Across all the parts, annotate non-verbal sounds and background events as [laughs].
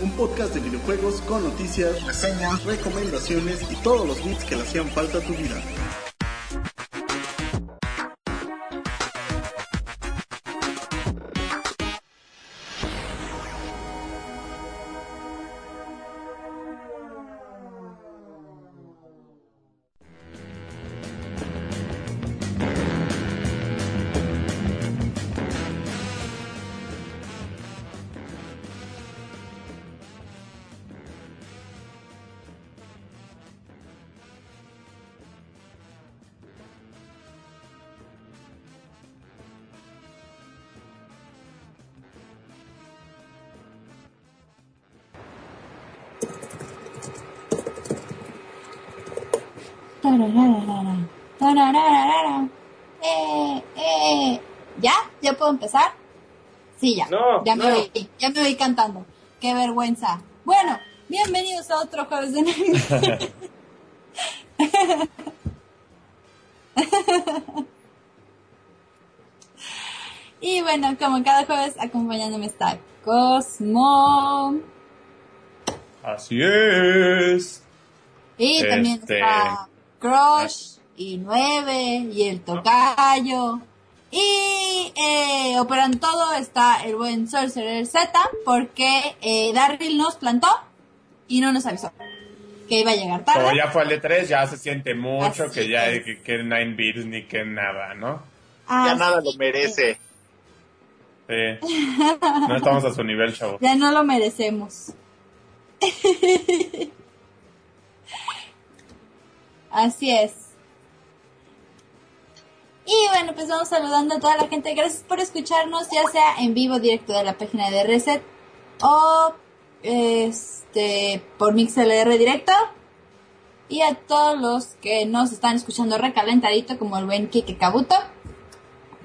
Un podcast de videojuegos con noticias, reseñas, recomendaciones y todos los beats que le hacían falta a tu vida. Sí, ya. No, ya me no. oí, ya me oí cantando. Qué vergüenza. Bueno, bienvenidos a otro jueves de Navidad. [laughs] y bueno, como cada jueves acompañándome está Cosmo. Así es. Y también Este- está Crush y Nueve y el Tocayo. Y eh, operando todo está el buen Sorcerer Z porque eh, Darryl nos plantó y no nos avisó que iba a llegar tarde. Como ya fue al E3, ya se siente mucho Así que ya es. que, que 9 bits ni que nada, ¿no? Ya nada lo es. merece. Sí. No estamos a su nivel, chavos. [laughs] Ya no lo merecemos. [laughs] Así es. Y bueno, pues vamos saludando a toda la gente. Gracias por escucharnos, ya sea en vivo directo de la página de Reset o este por MixLR directo. Y a todos los que nos están escuchando recalentadito, como el buen Kike Kabuto,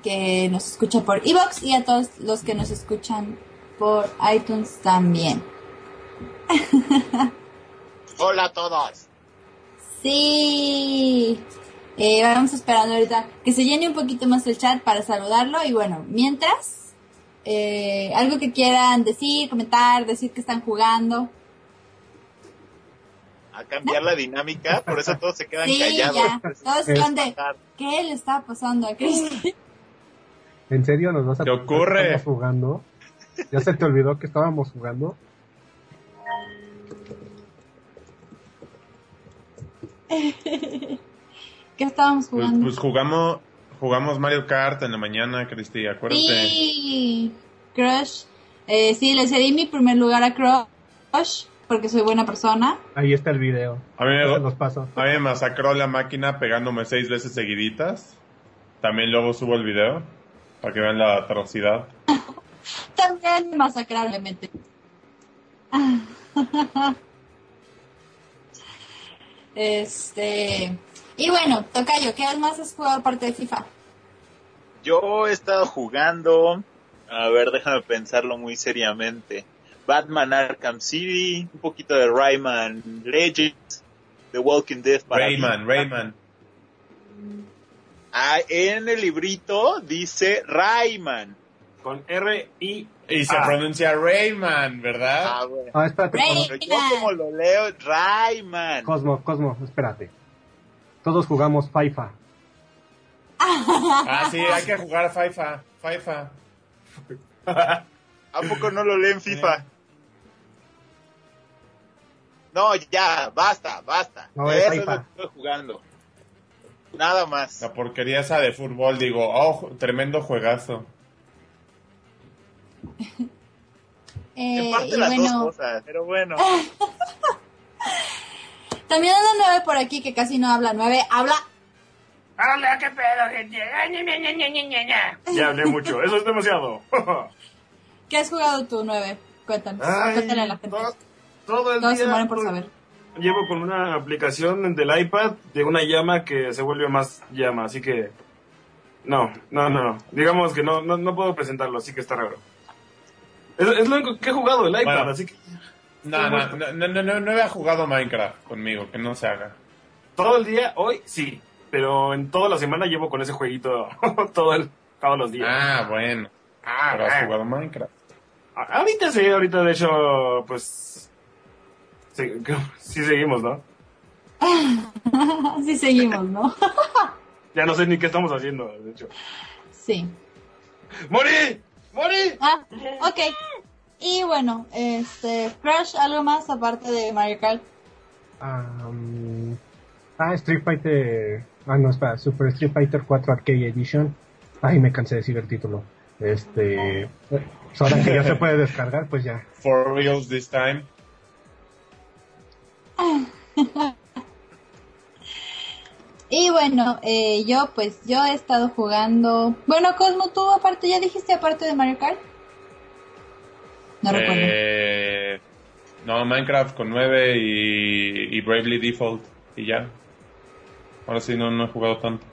que nos escucha por Evox, y a todos los que nos escuchan por iTunes también. [laughs] Hola a todos. Sí. Eh, vamos esperando ahorita que se llene un poquito más el chat para saludarlo. Y bueno, mientras, eh, algo que quieran decir, comentar, decir que están jugando. A cambiar la dinámica, por eso todos se quedan Sí, callados. ya. Todos están de. ¿qué le está pasando a Cristi? [laughs] ¿En serio nos vas a ¿Qué ocurre? Jugando. ¿Ya se te olvidó que estábamos jugando? [laughs] ¿Qué estábamos Pues, jugando? pues jugamos, jugamos Mario Kart en la mañana, Cristi, acuérdate. Sí, Crush. Eh, sí, le cedí mi primer lugar a Crush porque soy buena persona. Ahí está el video. A mí, me, los paso. a mí me masacró la máquina pegándome seis veces seguiditas. También luego subo el video para que vean la atrocidad. [laughs] También masacrablemente. [laughs] Este. Y bueno, Tocayo, ¿qué más has jugado aparte de FIFA? Yo he estado jugando, a ver, déjame pensarlo muy seriamente. Batman Arkham City, un poquito de Rayman Legends, The Walking Dead para Rayman, mí. Rayman. Ah, en el librito dice Rayman. Con R I Y se Ah. pronuncia Rayman, ¿verdad? Ah, bueno. Ah, espérate, Ray- Cosmo. Pero yo como lo leo, Rayman. Cosmo, Cosmo, espérate. Todos jugamos FIFA. [laughs] Ah, sí, hay que jugar FIFA. FIFA. [laughs] ¿A poco no lo leen FIFA? No, ya, basta, basta. No, es Eso es FIFA. lo que estoy jugando. Nada más. La porquería esa de fútbol, digo, oh, tremendo juegazo. Eh, En parte y las bueno, dos cosas, pero bueno. [laughs] también anda nueve por aquí que casi no habla. Nueve habla. Hola, qué pedo, gente. Ay, ña, ña, ña, ña, ña, ña, ña. Ya hablé mucho, eso es demasiado. [laughs] ¿Qué has jugado tú, nueve? Cuéntanos. Ay, Cuéntale a la gente. todo, todo el Todos se día mueren por pues, saber. Llevo con una aplicación del iPad de una llama que se vuelve más llama, así que no, no, no, no. Digamos que no, no, no puedo presentarlo, así que está raro. Es, es lo único que he jugado el iPad, Bueno. así que No, no, no, no, no, no, no había jugado Minecraft conmigo, que no se haga. todo el día, hoy sí. pero en toda la semana llevo con ese jueguito [laughs] todo el, todos los días. Ah, bueno. Ah, Pero has jugado Minecraft. Ahorita sí, ahorita de hecho, pues... Sí, [laughs] sí seguimos, ¿no? [laughs] Así seguimos, ¿no? Ya no sé ni qué estamos haciendo, de hecho. sí. ¡Morí! ¡Morí! Ah, ok. Y bueno, este, Crush, ¿algo más aparte de Mario Kart? Ah, mm, ah, Street Fighter. Ah, no, espera, Super Street Fighter 4 Arcade Edition. Ay, me cansé de decir el título. Este. pues ahora que ya se puede descargar, pues ya. [laughs] For reals this time. [laughs] Y bueno, eh, yo pues yo he estado jugando... Bueno, Cosmo, tú aparte, ¿ya dijiste aparte de Mario Kart? No recuerdo. Eh, no, Minecraft con 9 y, y Bravely Default. Y ya. Ahora sí no, no he jugado tanto.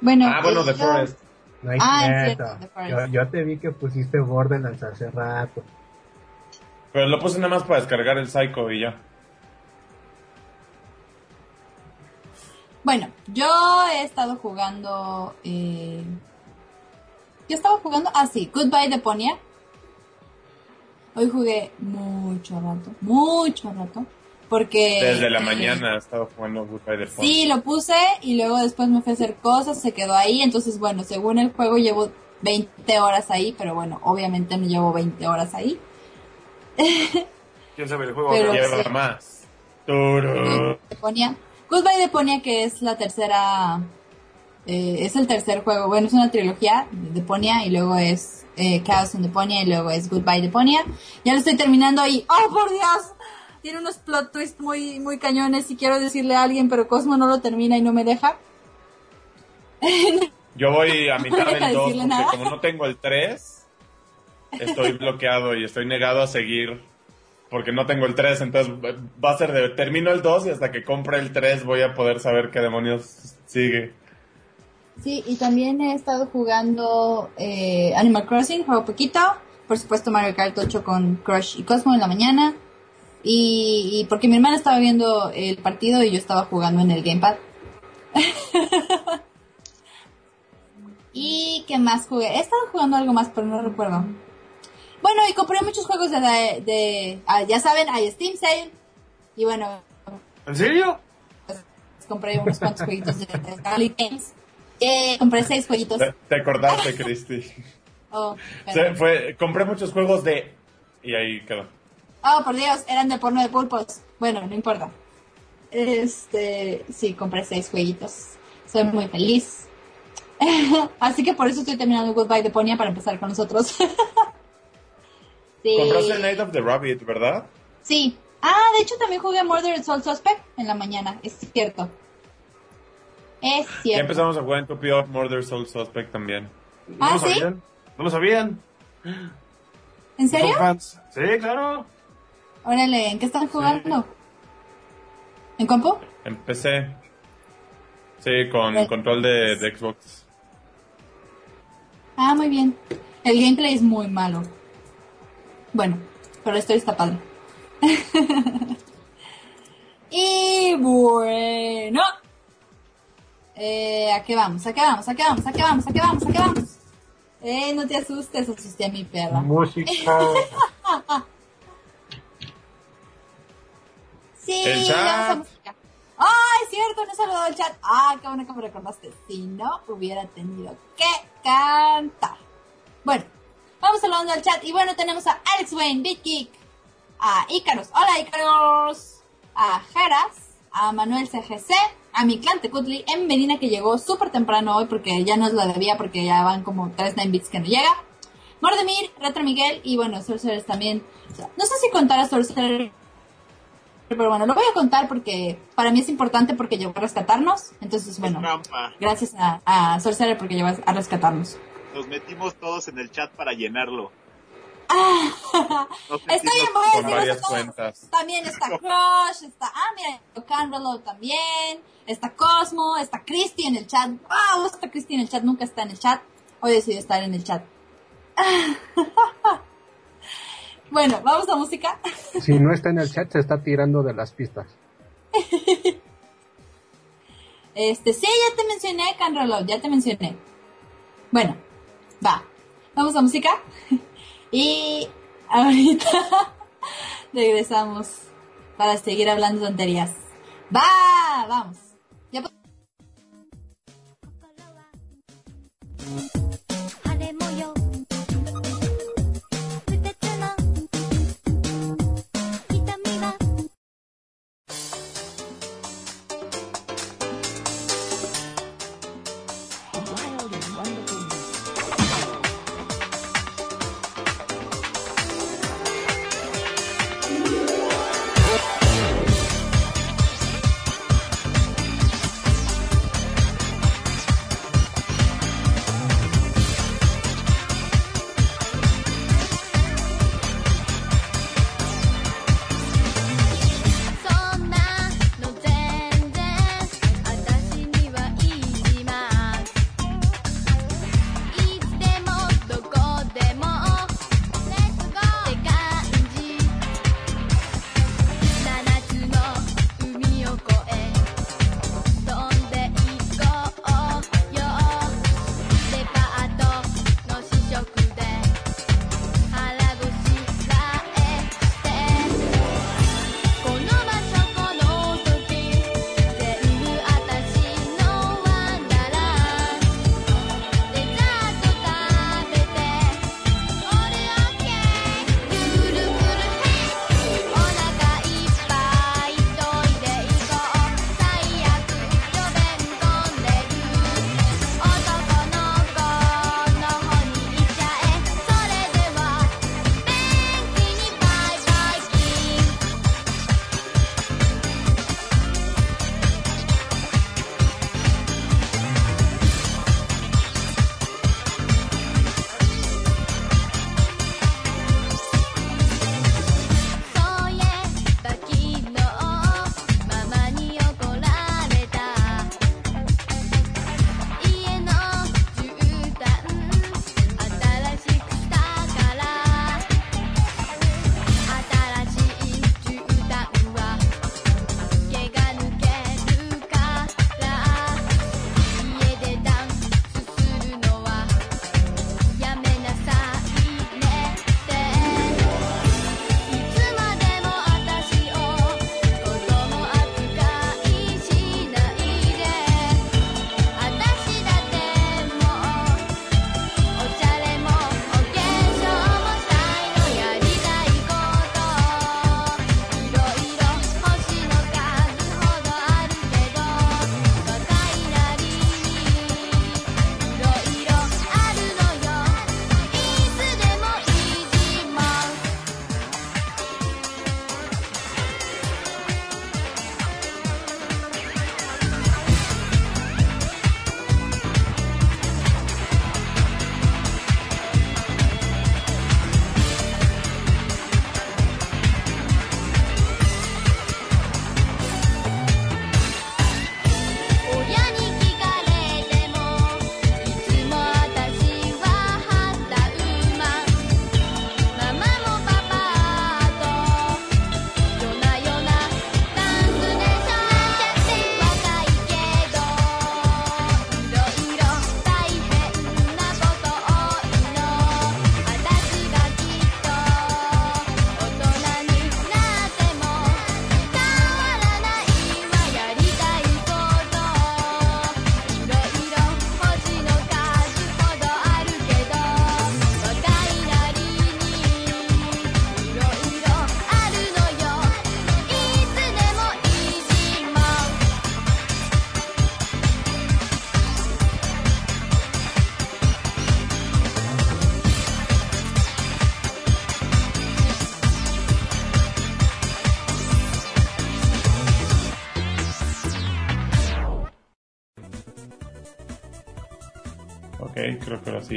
Bueno, ah, bueno, pues The yo- Forest. No es Ah, cierto. cierto, The Forest. Yo, yo te vi que pusiste Borderlands hace rato. Pero lo puse nada más para descargar el Psycho y ya. Bueno, yo he estado jugando... Eh... Yo estaba jugando... Ah, sí, Goodbye de Ponia. Hoy jugué mucho rato, mucho rato. Porque... Desde la eh, [laughs] mañana he estado jugando Goodbye the Phone. Sí, lo puse y luego después me fui a hacer cosas, se quedó ahí. Entonces, bueno, según el juego llevo 20 horas ahí, pero bueno, obviamente no llevo 20 horas ahí. ¿Quién sabe el juego? Pero- Lleva sí. más. Turu. Goodbye de Ponia, que es la tercera, eh, es el tercer juego. Bueno, es una trilogía de Ponia y luego es eh, Chaos en Deponia y luego es Goodbye de Ponia. Ya lo estoy terminando y, ¡oh por Dios! Tiene unos plot twists muy, muy cañones y quiero decirle a alguien, pero Cosmo no lo termina y no me deja. [laughs] Yo voy a mitad No del 2 decirle porque nada. como no tengo el 3, estoy [laughs] bloqueado y estoy negado a seguir porque no tengo el 3, entonces va a ser de termino el 2 y hasta que compre el 3 voy a poder saber qué demonios sigue. Sí, y también he estado jugando eh, Animal Crossing, juego poquito. Por supuesto Mario Kart 8 con Crush y Cosmo en la mañana. Y, y porque mi hermana estaba viendo el partido y yo estaba jugando en el Gamepad. [laughs] ¿Y qué más jugué? He estado jugando algo más, pero no recuerdo. Bueno, y compré muchos juegos de... de, de- ah, ya saben, hay Steam Sale. Y bueno, ¿En serio? compré unos cuantos jueguitos de, de Games. Eh, compré seis jueguitos. Te, te acordaste, Cristi. [laughs] Oh, Se- perdón. fue, compré muchos juegos de... Y ahí quedó. Oh, por Dios, eran de porno de pulpos. Bueno, no importa. Este, sí, compré seis jueguitos. Soy muy feliz. [laughs] Así que por eso estoy terminando Goodbye de Ponia para empezar con nosotros. [laughs] sí. Compraste Night of the Rabbit, ¿verdad? Sí. Ah, de hecho también jugué Murder Soul Suspect en la mañana. Es cierto. Es Ya cierto. empezamos a jugar en Copy of Murder Soul Suspect también. ¿No Ah, lo ¿sí? sabían? ¿No lo sabían? ¿En serio? ¿Son fans? Sí, claro. Órale, ¿en qué están jugando? ¿En compu? Empecé. Sí, con Eh. control de, de Xbox. Ah, muy bien. El gameplay es muy malo. Bueno, pero está padre. [laughs] y bueno. Eh, ¿A qué vamos? ¿A qué vamos? ¿A qué vamos? ¿A qué vamos? ¿A qué vamos? ¿A qué vamos? Eh, no te asustes, asusté a mi perra. Música. [laughs] Sí, El chat. vamos a música. ¡Ah, es cierto! No he saludado el chat. ¡Ah, qué bueno que me recordaste! Si no, hubiera tenido que cantar. Bueno, vamos saludando al chat. Y bueno, tenemos a Alex Wayne, BitGeek, a Icaros. ¡Hola, Icaros! A Jeras, a Manuel CGC, a mi clan Tecutli, en Medina que llegó súper temprano hoy porque ya nos la debía porque ya van como 3 9 bits que no llega. Mordemir, Retro Miguel y bueno, Sorcerers también. O sea, no sé si contar a Sorcerer pero bueno, lo voy a contar porque para mí es importante porque llegó a rescatarnos. Entonces, bueno, gracias a, a Sorcerer porque llegó a rescatarnos. Nos metimos todos en el chat para llenarlo. [laughs] No sé está si bien. También está [laughs] Crush, está, ah, mira, Canrelo también, está Cosmo, está Christy en el chat. Wow, está Christy en el chat, nunca está en el chat. Hoy decidió estar en el chat. [laughs] bueno, vamos a música. si no está en el chat, se está tirando de las pistas. este, sí, ya te mencioné, Canrelo, ya te mencioné. Bueno, va. Vamos a música. Y ahorita [laughs] regresamos para seguir hablando tonterías. ¡Va! ¡Vamos!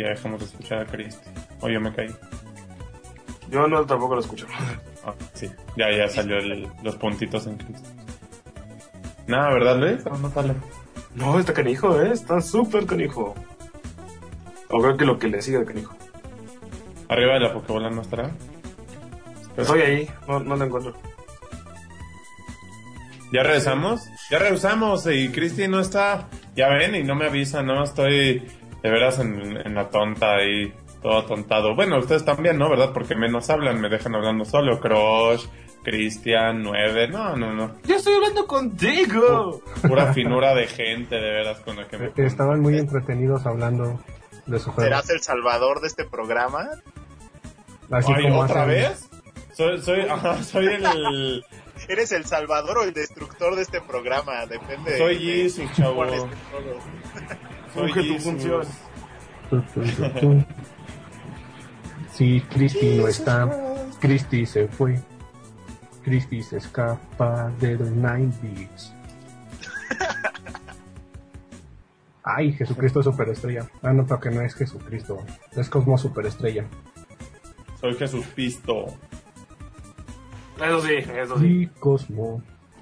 dejamos de escuchar a Chris. O yo me caí. Yo no tampoco lo escucho. Ah, sí, ya, ya salió el, los puntitos en Chris. Nada, ¿verdad, Luis? No, no sale. No, está canijo, ¿eh? Está súper canijo. O creo que lo que le sigue de canijo. ¿Arriba de la Pokébola no estará? Estoy ahí, no, no la encuentro. ¿Ya regresamos? Ya regresamos y Cristi no está. Ya ven, y no me avisa, no estoy de veras en, en la tonta ahí, todo tontado. Bueno, ustedes también, ¿no? ¿Verdad? Porque menos hablan, me dejan hablando solo. Crush, Cristian, 9. No, no, no. Yo estoy hablando contigo. Pura finura de gente, de veras, con la que me. Estaban muy entretenidos hablando de su juego. ¿Serás el salvador de este programa? Así Ay, como ¿otra vez? Soy, soy, ajá, soy el. [laughs] ¿Eres el salvador o el destructor de este programa? Depende de- Soy de Jesus, chavo. [laughs] Funge tu Jesus. función. [laughs] Si Christy no está, Christy se fue. Christy se escapa de los 90s. [laughs] Ay, Jesucristo Superestrella. Ah, no, pero que no es Jesucristo. Es Cosmo Superestrella. Soy Jesús Pisto. Eso sí, eso sí. Di Cosmo.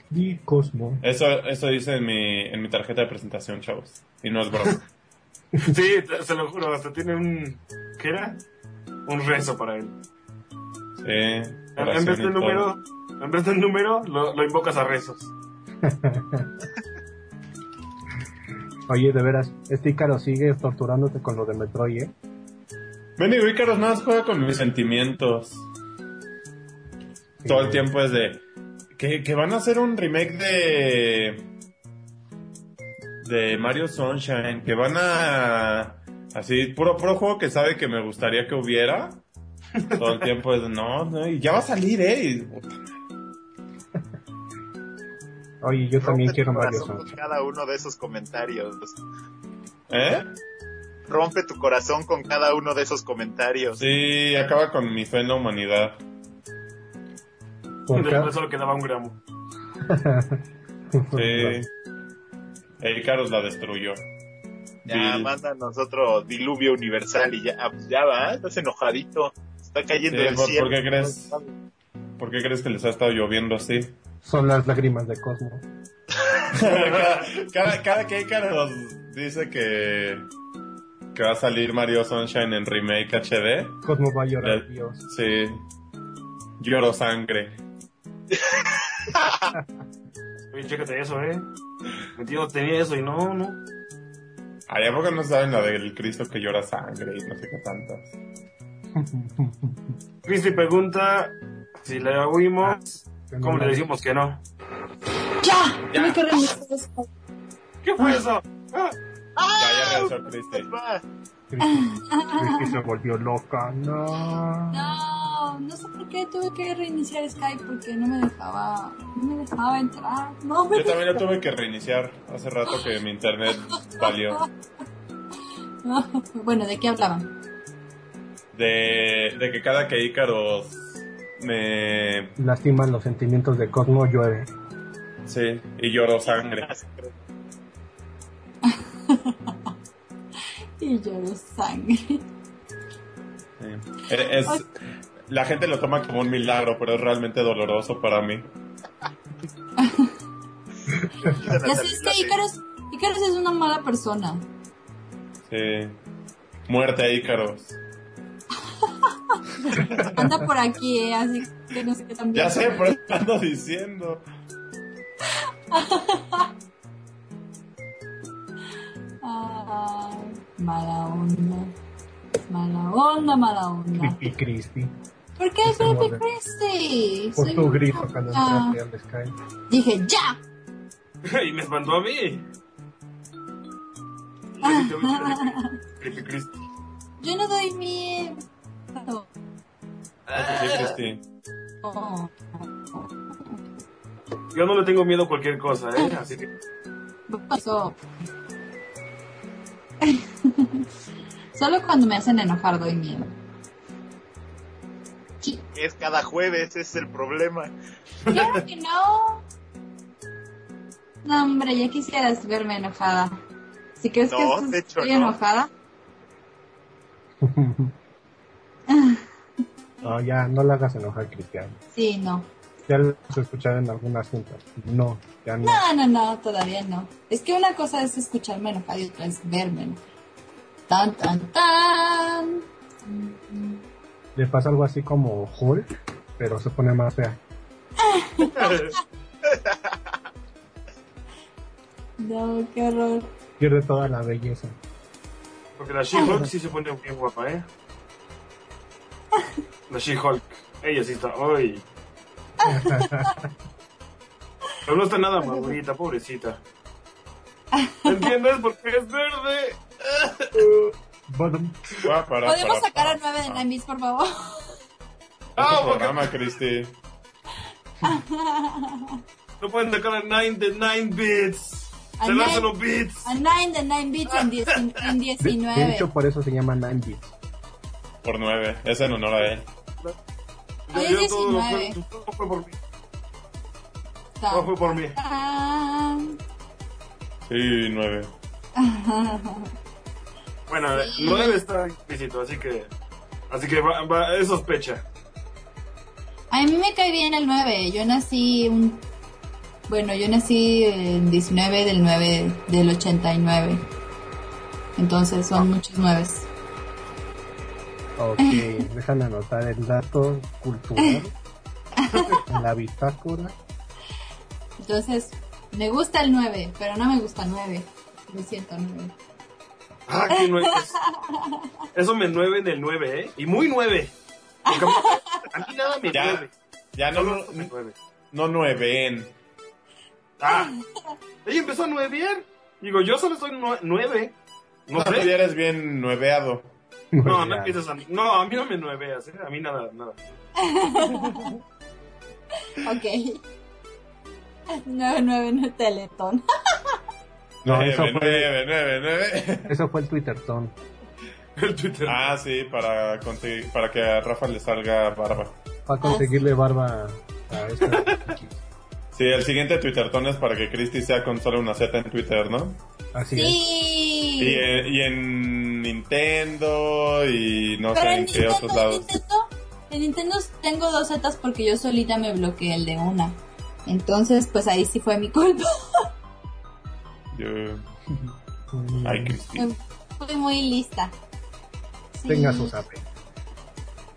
Di Cosmo. Eso, eso dice en mi, en mi tarjeta de presentación, chavos. Y no es broma. [laughs] Sí, se lo juro, hasta tiene un... ¿Qué era? Un rezo para él. Sí. En, vez y del número, en vez del número, lo, lo invocas a rezos. [laughs] Oye, de veras, este Ícaro sigue torturándote con lo de Metroid, ¿eh? Benny Icarus nada más juega con mis sentimientos. Todo el tiempo es de. Que, que van a hacer un remake de. De Mario Sunshine. Que van a. Así, puro, puro juego que sabe que me gustaría que hubiera. Todo el tiempo es no, no, y ya va a salir, eh. y, Oye, yo también Rompe tu quiero Mario corazón con Sunshine. cada uno de esos comentarios. ¿Eh? Rompe tu corazón con cada uno de esos comentarios. Sí, acaba con mi fe en la humanidad. Después solo quedaba un gramo. Sí. E Icarus la destruyó. Ya, mándanos otro diluvio universal y ya, ah, pues ya va, estás enojadito. Está cayendo Sí, del ¿por- cielo. por qué crees? ¿Por qué crees que les ha estado lloviendo así? Son las lágrimas de Cosmo. cada, [laughs] cada, cada que Icarus dice que, que va a salir Mario Sunshine en remake HD, Cosmo va a llorar, Ya. Dios. sí, lloro sangre. [laughs] Oye, chécate eso, ¿eh? Mi tío tenía eso y no, no. Ay, ¿a poco no saben la del Cristo que llora sangre y no sé qué tantas? [laughs] Cristi pregunta si le oímos, ¿cómo le decimos que no? ¡Ya! Ya. Skype. ¿Qué fue eso? Ah, Ya, ya regresó Cristi. Cristi, Cristi se volvió loca. No. No, no sé por qué tuve que reiniciar Skype porque no me dejaba, no me dejaba entrar. No me Yo también lo tuve que reiniciar hace rato que mi internet valió. [laughs] Bueno, ¿de qué hablaban? De, de que cada que Icarus me... Lastiman los sentimientos de Cosmo, llueve. Sí, y lloro sangre. [laughs] Y lloro sangre. Sí. Es, la gente lo toma como un milagro, pero es realmente doloroso para mí. Ya sé, es que Icarus, Icarus es una mala persona. Sí. Muerte a Ícaros. [laughs] Anda por aquí, eh, así que no sé qué también. Ya sé, pero eso ando diciendo. [laughs] Ay, mala onda. Mala onda, mala onda. Creepy Cristi. ¿Por qué Creepy modelo. Christy? Por tu grito cuando entraste al Skype. Dije, ¡ya! [laughs] y me espantó a mí. Yo no doy miedo. Sí, Cristi. Oh. Yo no le tengo miedo a cualquier cosa, ¿eh? Así que... ¿Qué pasó? [laughs] Solo cuando me hacen enojar doy miedo. Es cada jueves, ese es el problema. claro que no. No, hombre, ya quisieras verme enojada. Si crees No, que esto- de hecho, estoy no. enojada, [laughs] No, ya, no la hagas enojar, Cristian. sí, no. Ya lo has escuchado en algunas juntas. No, ya no. No, no, no, todavía no. Es que una cosa es escucharme enojada y otra es verme enojada. Tan, tan, tan. Le pasa algo así como Hulk, pero se pone más fea. [laughs] No, qué horror. Pierde toda la belleza. Porque la She-Hulk sí se pone bien guapa, ¿eh? La She-Hulk. Ella sí está. ¡Ay! [laughs] Pero no está nada madurita, pobrecita. ¿Entiendes? Porque es verde. [laughs] Bottom. Ah, para, ¿Podemos para, sacar a para. 9 de Namis, por favor? Ah, porque programa, Cristi. [laughs] no pueden sacar a 9 de 9 bits. A Se nine- lanzan los bits. A 9 de 9 bits en, diez- en De, de 19. hecho, por eso se llama 9 bits. Por nueve. Es en honor a él. Hoy es todo, lo 19. fue, todo fue por mí. Todo fue por mí. Sí, nueve. [laughs] Bueno, 9 está implícito, así que. Así que va, va- es sospecha. A mí me cae bien el 9. Yo nací un... Bueno, yo nací el 19 del 9 del 89. Entonces son muchos nueves. Ok, [laughs] déjame anotar el dato cultural [laughs] en la bitácora. Entonces, me gusta el 9, pero no me gusta 9. Lo siento, 9. Ah, qué nueve. es- Eso me nueve en el 9, ¿eh? Y muy 9. Porque a mí nada me Ya, nueve. ya no, no, me nueve. no nueven. Ah, ella empezó a nuevear. Digo, yo solo soy nue- nueve. No No, tú sé. ya eres bien nueveado. No, no empieces a... No, a mí no me nueveas, ¿eh? A mí nada, nada. [laughs] Ok. 9, 9 no es teletón. [laughs] No, nueve, eso fue, nueve, nueve, nueve. [laughs] eso fue el Twitter ton. El Twitter. Ah, sí, para, conseguir, para que a Rafa le salga barba. Para conseguirle barba a esta. Sí, el siguiente Twitterton es para que Christy sea con solo una Z en Twitter, ¿no? Así es. Sí. Y, en- y en Nintendo y no Pero sé en qué Nintendo, otros lados. Nintendo, en Nintendo tengo dos Zetas porque yo solita me bloqueé el de una. Entonces, pues ahí sí fue mi culpa. Mm, Ay, Christy. Fui muy lista. Sí. Tenga su zape.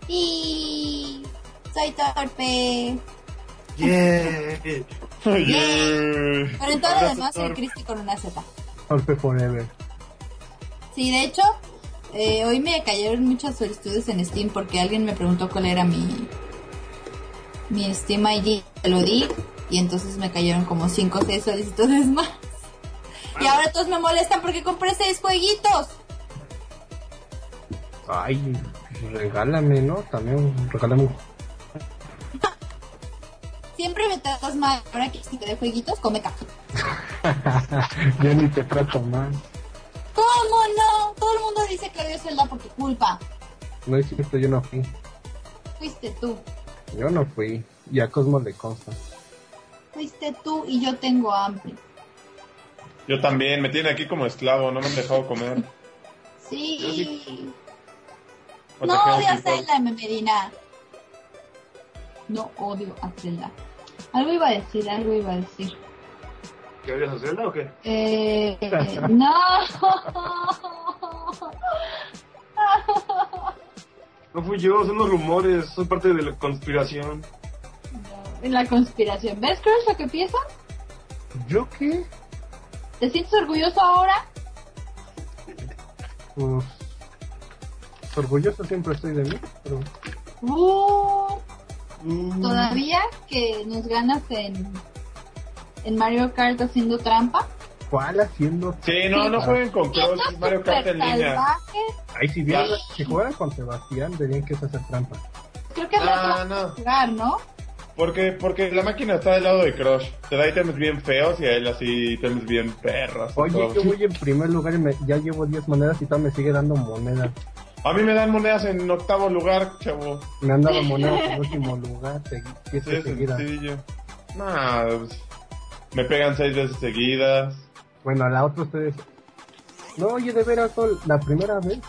Y soy torpe. Yeah. Yeah. Pero en todo lo demás soy Cristi con una Z. Golpe forever. Sí, de hecho, eh, hoy me cayeron muchas solicitudes en Steam porque alguien me preguntó cuál era mi mi Steam ID. Lo di y entonces me cayeron como 5 o 6 solicitudes [laughs] más. Y ahora todos me molestan porque compré 6 jueguitos. Ay, regálame, ¿no? También regálame un [laughs] Siempre me tratas mal. Ahora que si te de jueguitos, come caca. [laughs] Yo ni te trato mal. ¿Cómo no? Todo el mundo dice que odio Zelda por tu culpa. No es cierto, yo no fui. Fuiste tú. Yo no fui. Y a Cosmo le consta. Fuiste tú y yo tengo hambre. Yo también, me tienen aquí como esclavo, no me han dejado comer. Sí. No que odio a. Zelda, Medina. No odio a Zelda. Algo iba a decir, algo iba a decir. ¿Qué odias a Zelda o qué? Eh, no. [laughs] No fui yo, son los rumores, son parte de la conspiración. En la conspiración. ¿Ves, Crush, lo que piensa? ¿Yo qué? ¿Te sientes orgulloso ahora? Pues. Orgulloso siempre estoy de mí, pero. Uh, Todavía que nos ganas en, en Mario Kart haciendo trampa. ¿Cuál haciendo? Sí, no, no jueguen con Cross Mario Kart en línea. Ahí si bien, si juegan con Sebastián, verían que es hacer trampa. Creo que es Ah, no. jugar, ¿no? Porque, porque la máquina está del lado de Crush. Te da ítems bien feos y a él así ítems bien perros. y Oye, todo. yo voy en primer lugar y me, ya llevo 10 monedas y todavía me sigue dando monedas. A mí me dan monedas en octavo lugar, chavo. Me han dado monedas en último lugar, segui- Sí, sencillo. Nah, pues, me pegan seis veces seguidas. Bueno, a la otra ustedes. No, oye, de veras, la primera vez,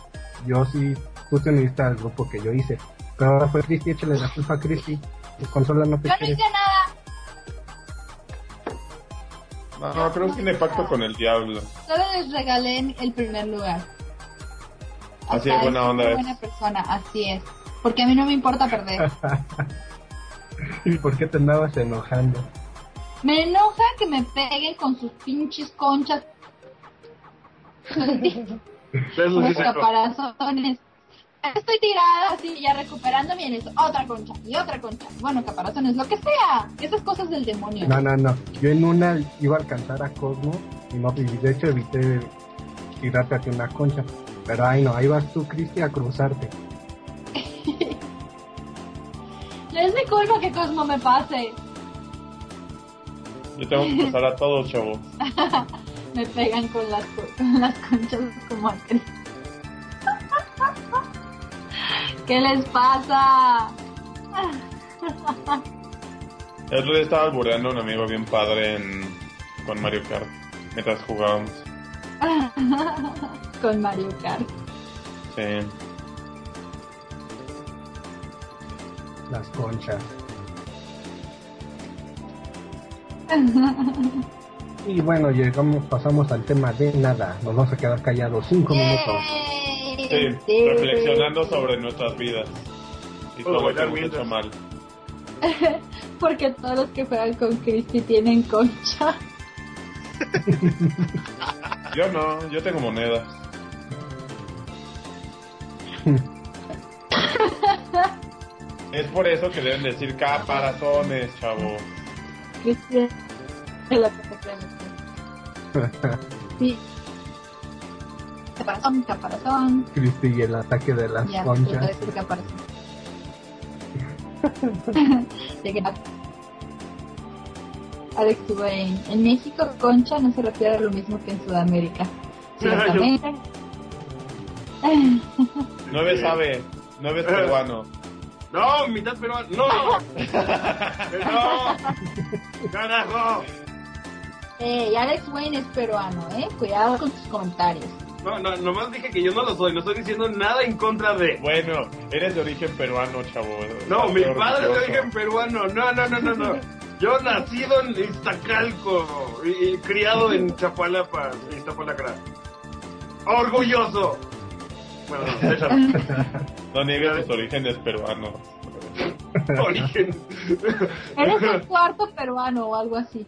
yo sí, tú te uniste al grupo que yo hice. Pero ahora fue Cristi, échale la culpa a Cristi. Tu consola no te Yo no quiere. nada. No, creo que tiene pacto con el diablo. Solo les regalé en el primer lugar. Así Hasta buena es onda es. buena persona, así es. Porque a mí no me importa perder. [laughs] ¿Y por qué te andabas enojando? Me enoja que me peguen con sus pinches conchas. [laughs] [laughs] Eso sí Los se caparazones. Estoy tirada así, ya en eso, otra concha y otra concha. Bueno, caparazones, lo que sea. Esas cosas del demonio. No, no, no. Yo en una iba a alcanzar a Cosmo y no, y de hecho evité tirarte hacia una concha. Pero ahí no, ahí vas tú, Cristi, a cruzarte. Es mi culpa que Cosmo me pase. Yo tengo que pasar a todos, chavos. [laughs] Me pegan con las, co- con las conchas como a Cris. ¿Qué les pasa? El otro día estaba albureando a un amigo bien padre en, con Mario Kart mientras jugábamos. con Mario Kart. Sí. Las conchas. [laughs] Y bueno, llegamos, pasamos al tema de nada. Nos vamos a quedar callados cinco minutos. Sí, reflexionando sobre nuestras vidas y Todo lo que hemos hecho mal. [laughs] Porque todos los que juegan con Christy tienen concha. [laughs] Yo no, yo tengo monedas. [laughs] es por eso que deben decir caparazones, chavo. Christy es la que Sí. Caparazón, caparazón. Cristi y el ataque de las Ya, conchas. caparazón. [laughs] Alex Wayne. En México, concha no se refiere a lo mismo que en Sudamérica. [laughs] Ciertamente. Nueve sabe, nueve es peruano. [laughs] No, mitad peruano. No. no. Carajo. Eh, y Alex Wayne es peruano, ¿eh? Cuidado con tus comentarios. No, no, nomás dije que yo no lo soy. No estoy diciendo nada en contra de. Bueno, eres de origen peruano, chavo. No, mi padre es de origen peruano. No, no, no, no, no. Yo nacido en Iztacalco y, y criado en Chapalapa, Iztapalacra. Orgulloso. Bueno, no, déjalo. [laughs] No niegues tus orígenes peruanos. Origen. Eres el cuarto peruano o algo así.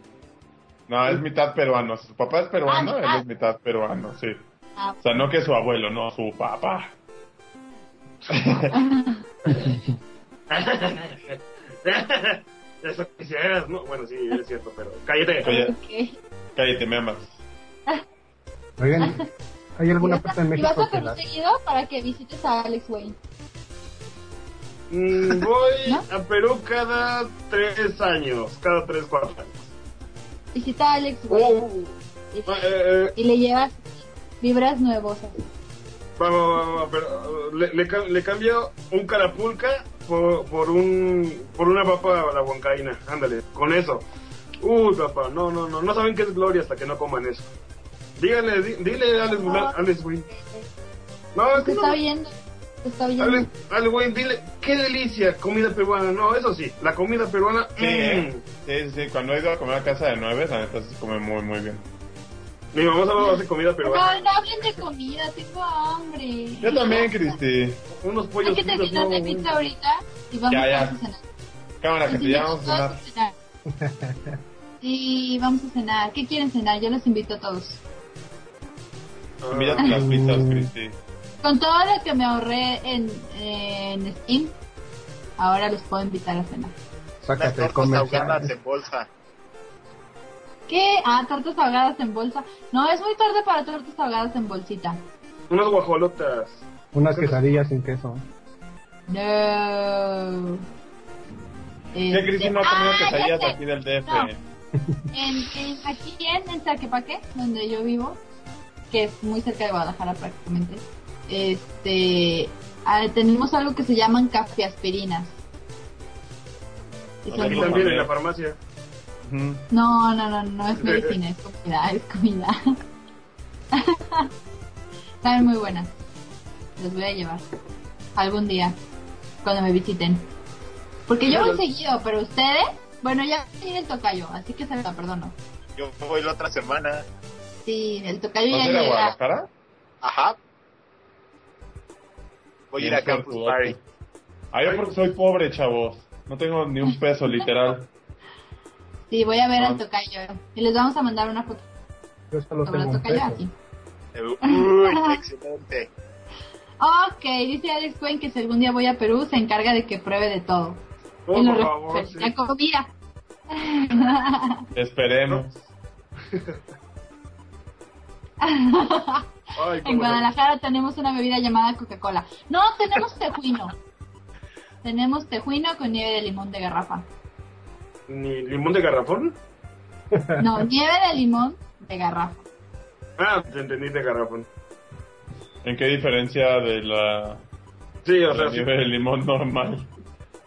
No, es mitad peruano. Su papá es peruano, Ah, él ah. es mitad peruano, sí. Ah, O sea, no que su abuelo, no, su papá. [laughs] Eso quisieras, ¿no? Bueno, sí, es cierto, pero cállate. Oye, ok. cállate, me amas. Oigan, ¿hay alguna ¿Y parte a- ¿Y vas México a Perú la... seguido para que visites a Alex Wayne? Mm, voy ¿No? a Perú cada tres años, cada tres, cuatro años. Visita a Alex Wayne Oh, y, eh, eh, y le llevas vibras nuevos. vamos, vamos, vamos, pero uh, le, le, cam- le cambio un carapulca por, por un por una papa a la huancaína. Ándale, con eso. Uy, papá, no, no, no, no saben qué es gloria hasta que no coman eso. Díganle, di- dile a Alex, Wayne. No, es que no. está viendo. Te está viendo. Alex, Alex Wayne, dile, qué delicia, comida peruana. No, eso sí, la comida peruana. Sí, mm. sí, sí, cuando he ido a comer a casa de nueve, la neta se come muy, muy bien. Mi mamá solo hace comida peruana. No, no hablen de comida, tengo hambre. Yo también, Cristi. Unos Hay pollos que fritos, terminar de pizza ahorita y vamos Ya, ya. a cenar. Cámara, que te Sí, llevamos a vamos cenar. a cenar. [laughs] Sí, vamos a cenar. ¿Qué quieren cenar? Yo los invito a todos. Ah, Mírate las pizzas, Cristi. Con todo lo que me ahorré en, en Steam, ahora los puedo invitar a cenar. Las Sácate el tortas ahogadas en bolsa. ¿Qué? Ah, tortas ahogadas en bolsa. No, es muy tarde para tortas ahogadas en bolsita. Unas guajolotas. Unas quesadillas sin queso. No. ¿Qué, Cristi, no ha comido Ah, quesadillas aquí del DF? No. En, en- aquí en, en Tlaquepaque, donde yo vivo, que es muy cerca de Guadalajara prácticamente, este, ah, tenemos algo que se llaman cafeaspirinas. Aquí también en la farmacia. No, no, no, no es medicina, es comida, es comida. [laughs] Saben muy buenas. Los voy a llevar algún día cuando me visiten. Porque yo voy seguido, pero ustedes, bueno, ya tiene el tocayo, así que se la perdono. Yo voy la otra semana. Sí, el tocayo ¿Vas ya a ir a llega. Guadalajara? Ajá. Voy a ir a Campus. Party. Ah, yo porque soy pobre, chavos. No tengo ni un peso, literal. Sí, voy a ver Ah. al tocayo. Y les vamos a mandar una foto Yo solo tengo un tocayo aquí. Uy, [laughs] excelente. Ok, dice Alex Cuen que si algún día voy a Perú se encarga de que pruebe de todo. Oh, en por favor, sí. a comida. Esperemos. [laughs] Ay, En no. Guadalajara tenemos una bebida llamada Coca-Cola. No, tenemos tejuino. [laughs] tenemos tejuino con nieve de limón de garrafa. ¿Ni limón de garrafón? No, nieve de limón de garrafa. Ah, te entendí de garrafón. ¿En qué diferencia de la, Sí, o sea, la nieve de limón normal?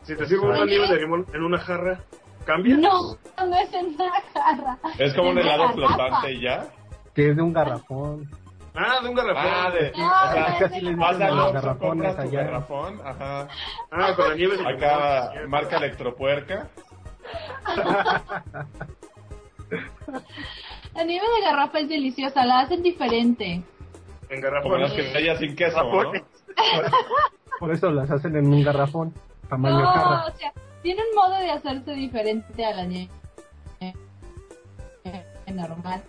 si te sirvo una nieve de limón en una jarra, ¿cambia? No, no es en una jarra. Es como un helado flotante y ya. Que es de un garrafón. Ah, de un garrafón. Ah, de. No, o sea, casi les los garrafones allá. garrafón, ajá. Ah, con la nieve de limón. Acá, marca electropuerca. La nieve de garrafa es deliciosa, la hacen diferente. En Como garrafón. las quesadillas sin queso, ¿no? Garrafones. [laughs] Por eso las hacen en un garrafón, tamaño No, o sea, tiene un modo de hacerse diferente a la nieve normal.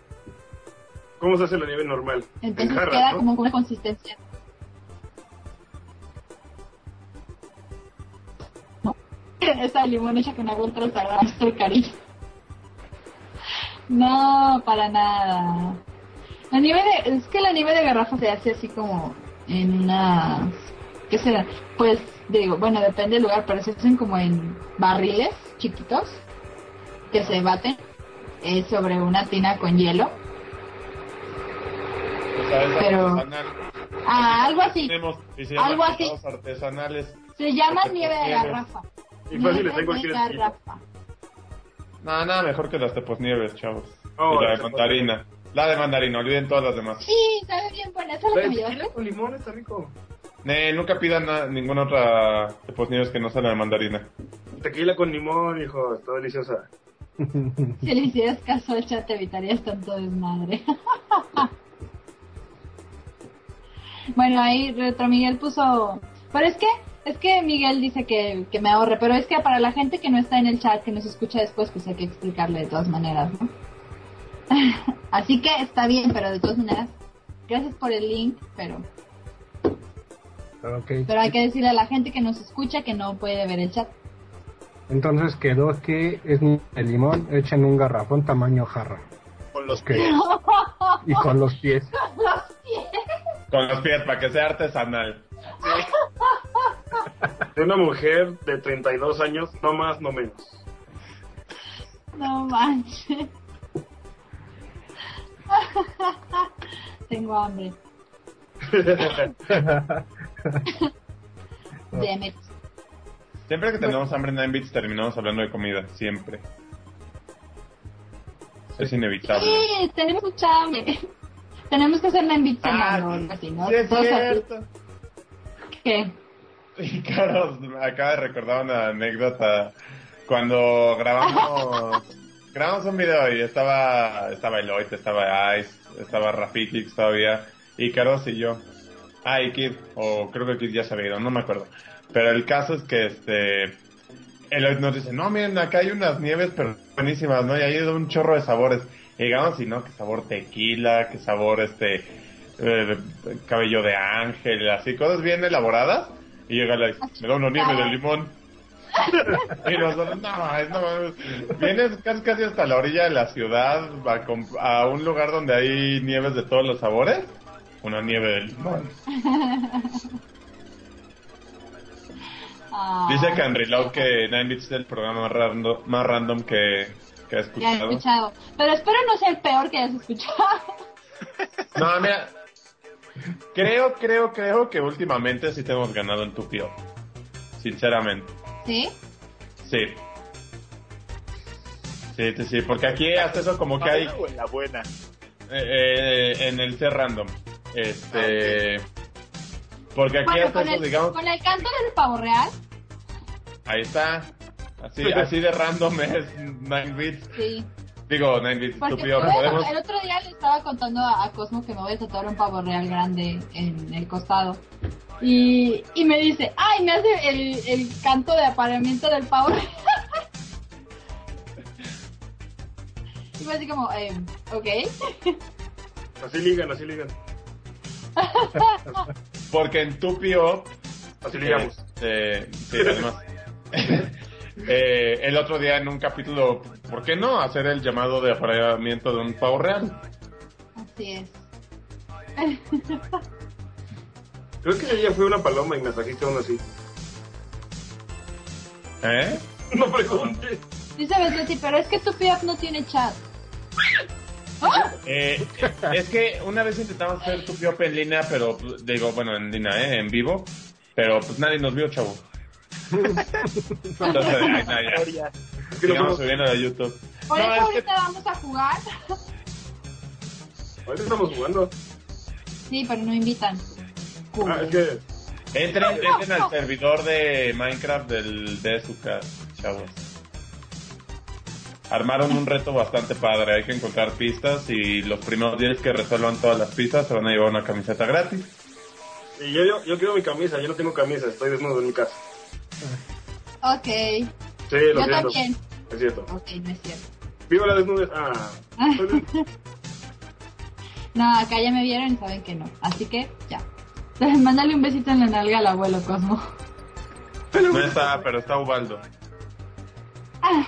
¿Cómo se hace la nieve normal? Entonces en jarra, queda ¿no? como con una consistencia. [laughs] Esa hecha con agua ultra salada, nuestro cariño. No, para nada. La nieve de, es que la nieve de garrafa se hace así como en unas, ¿qué será? Pues digo, bueno, depende del lugar, pero se hacen como en barriles chiquitos que se baten eh, sobre una tina con hielo. Pero-. Ah, algo así. Tenemos, Algo así. artesanales. Se llama nieve de garrafa. Y fácil, de garrafa. No, nada mejor que las teposnieves, chavos. Oh, y la de mandarina. La de mandarina, olviden todas las demás. Sí, sabe bien buena. Esa es la que me de con limón está rico. Nee, nunca pidan na- ninguna otra teposnieves que no sea la de mandarina. Tequila con limón, hijo, está deliciosa. [laughs] Si le hicieras caso al chat, te evitarías tanto desmadre. [laughs] bueno, ahí Retro Miguel puso. Pero es que, es que Miguel dice que, que me ahorre. Pero es que para la gente que no está en el chat, que nos escucha después, pues hay que explicarle de todas maneras, ¿no? [laughs] Así que está bien, pero de todas maneras, gracias por el link, pero pero hay que decirle a la gente que nos escucha que no puede ver el chat. Entonces quedó que es el limón hecho en un garrafón tamaño jarra. Con los Ok. Y [laughs] con los pies. Con los pies, para que sea artesanal. [laughs] De una mujer de 32 años, no más, no menos. No manches. [laughs] Tengo hambre. [laughs] Siempre que tenemos hambre en 9 bits terminamos hablando de comida, siempre. Es inevitable. Sí, tenemos mucha hambre. Tenemos que hacer una invitación Ah, o algo así, ¿no? sí es Todos así. cierto. ¿Qué? [laughs] Y Carlos me acaba de recordar una anécdota cuando grabamos [laughs] grabamos un video y estaba estaba Eloy, estaba Ice, estaba Rafiki todavía y Carlos y yo. Ah, y Kid, o creo que Kid ya se había ido, no me acuerdo. Pero el caso es que este Eloy nos dice, no, miren, acá hay unas nieves pero buenísimas, ¿no? Y hay un chorro de sabores. Y llegamos y no, que sabor tequila, que sabor este eh, cabello de ángel, así, cosas bien elaboradas. Y llega la, me da una nieve de limón. [laughs] y nosotros, no, es- no, vienes casi, casi hasta la orilla de la ciudad a, a un lugar donde hay nieves de todos los sabores. Una nieve de limón. Ah, [laughs] Dice que en Reload que 9 Bits es el programa más random, más random que, que ha escuchado. Pero espero no sea el peor que hayas escuchado. No, mira. Creo, creo, creo que últimamente sí te hemos ganado en tu piel. Sinceramente. ¿Sí? Sí. Sí, sí, sí, porque aquí hasta eso como que hay ¿Mala o en la buena? eh, eh, en el ser random. Este. Porque aquí Bueno, con eso, el, digamos, con el canto del pavo real, ahí está. Así, [laughs] así de random es 9 bits. sí. Digo, 9 bits, Porque estúpido. Podemos. el otro día le estaba contando a, a Cosmo que me voy a tatuar un pavo real grande en el costado. Y, y me dice, ay, me hace el, el canto de apareamiento del pavo real. [laughs] fue así como, eh, ok. Así ligan, así ligan. [laughs] Porque en Tupio Así ligamos. Eh, sí, además. [laughs] Eh, el otro día en un capítulo, ¿por qué no hacer el llamado de apareamiento de un pavo real? Así es. [laughs] Creo que ella fue una paloma y me trajiste uno así. ¿Eh? [laughs] No preguntes. Dice Betty, pero es que tu PF no tiene chat. Eh, es que una vez intentamos hacer Tupio en línea, pero pues, digo, bueno, en línea, ¿eh? En vivo, pero pues nadie nos vio, chavo. Entonces, [laughs] ay, no, ya. Sigamos subiendo a YouTube. Por No, eso es que- ahorita vamos a jugar. Ahorita estamos jugando. Sí, pero no invitan. Ah, es que Entren, entren al servidor de Minecraft del de Suka, chavos. Armaron un reto bastante padre. Hay que encontrar pistas y los primeros 10 que resuelvan todas las pistas se van a llevar una camiseta gratis. y yo, yo, yo quiero mi camisa, yo no tengo camisa, estoy desnudo en mi casa. Ok. Sí, lo Yo siento. también. Es cierto. Ok, no es cierto. Viva la desnudez. Ah. [laughs] No, acá ya me vieron y saben que no. Así que, ya. [laughs] Mándale un besito en la nalga al abuelo Cosmo. No está, pero está Ubaldo. [laughs]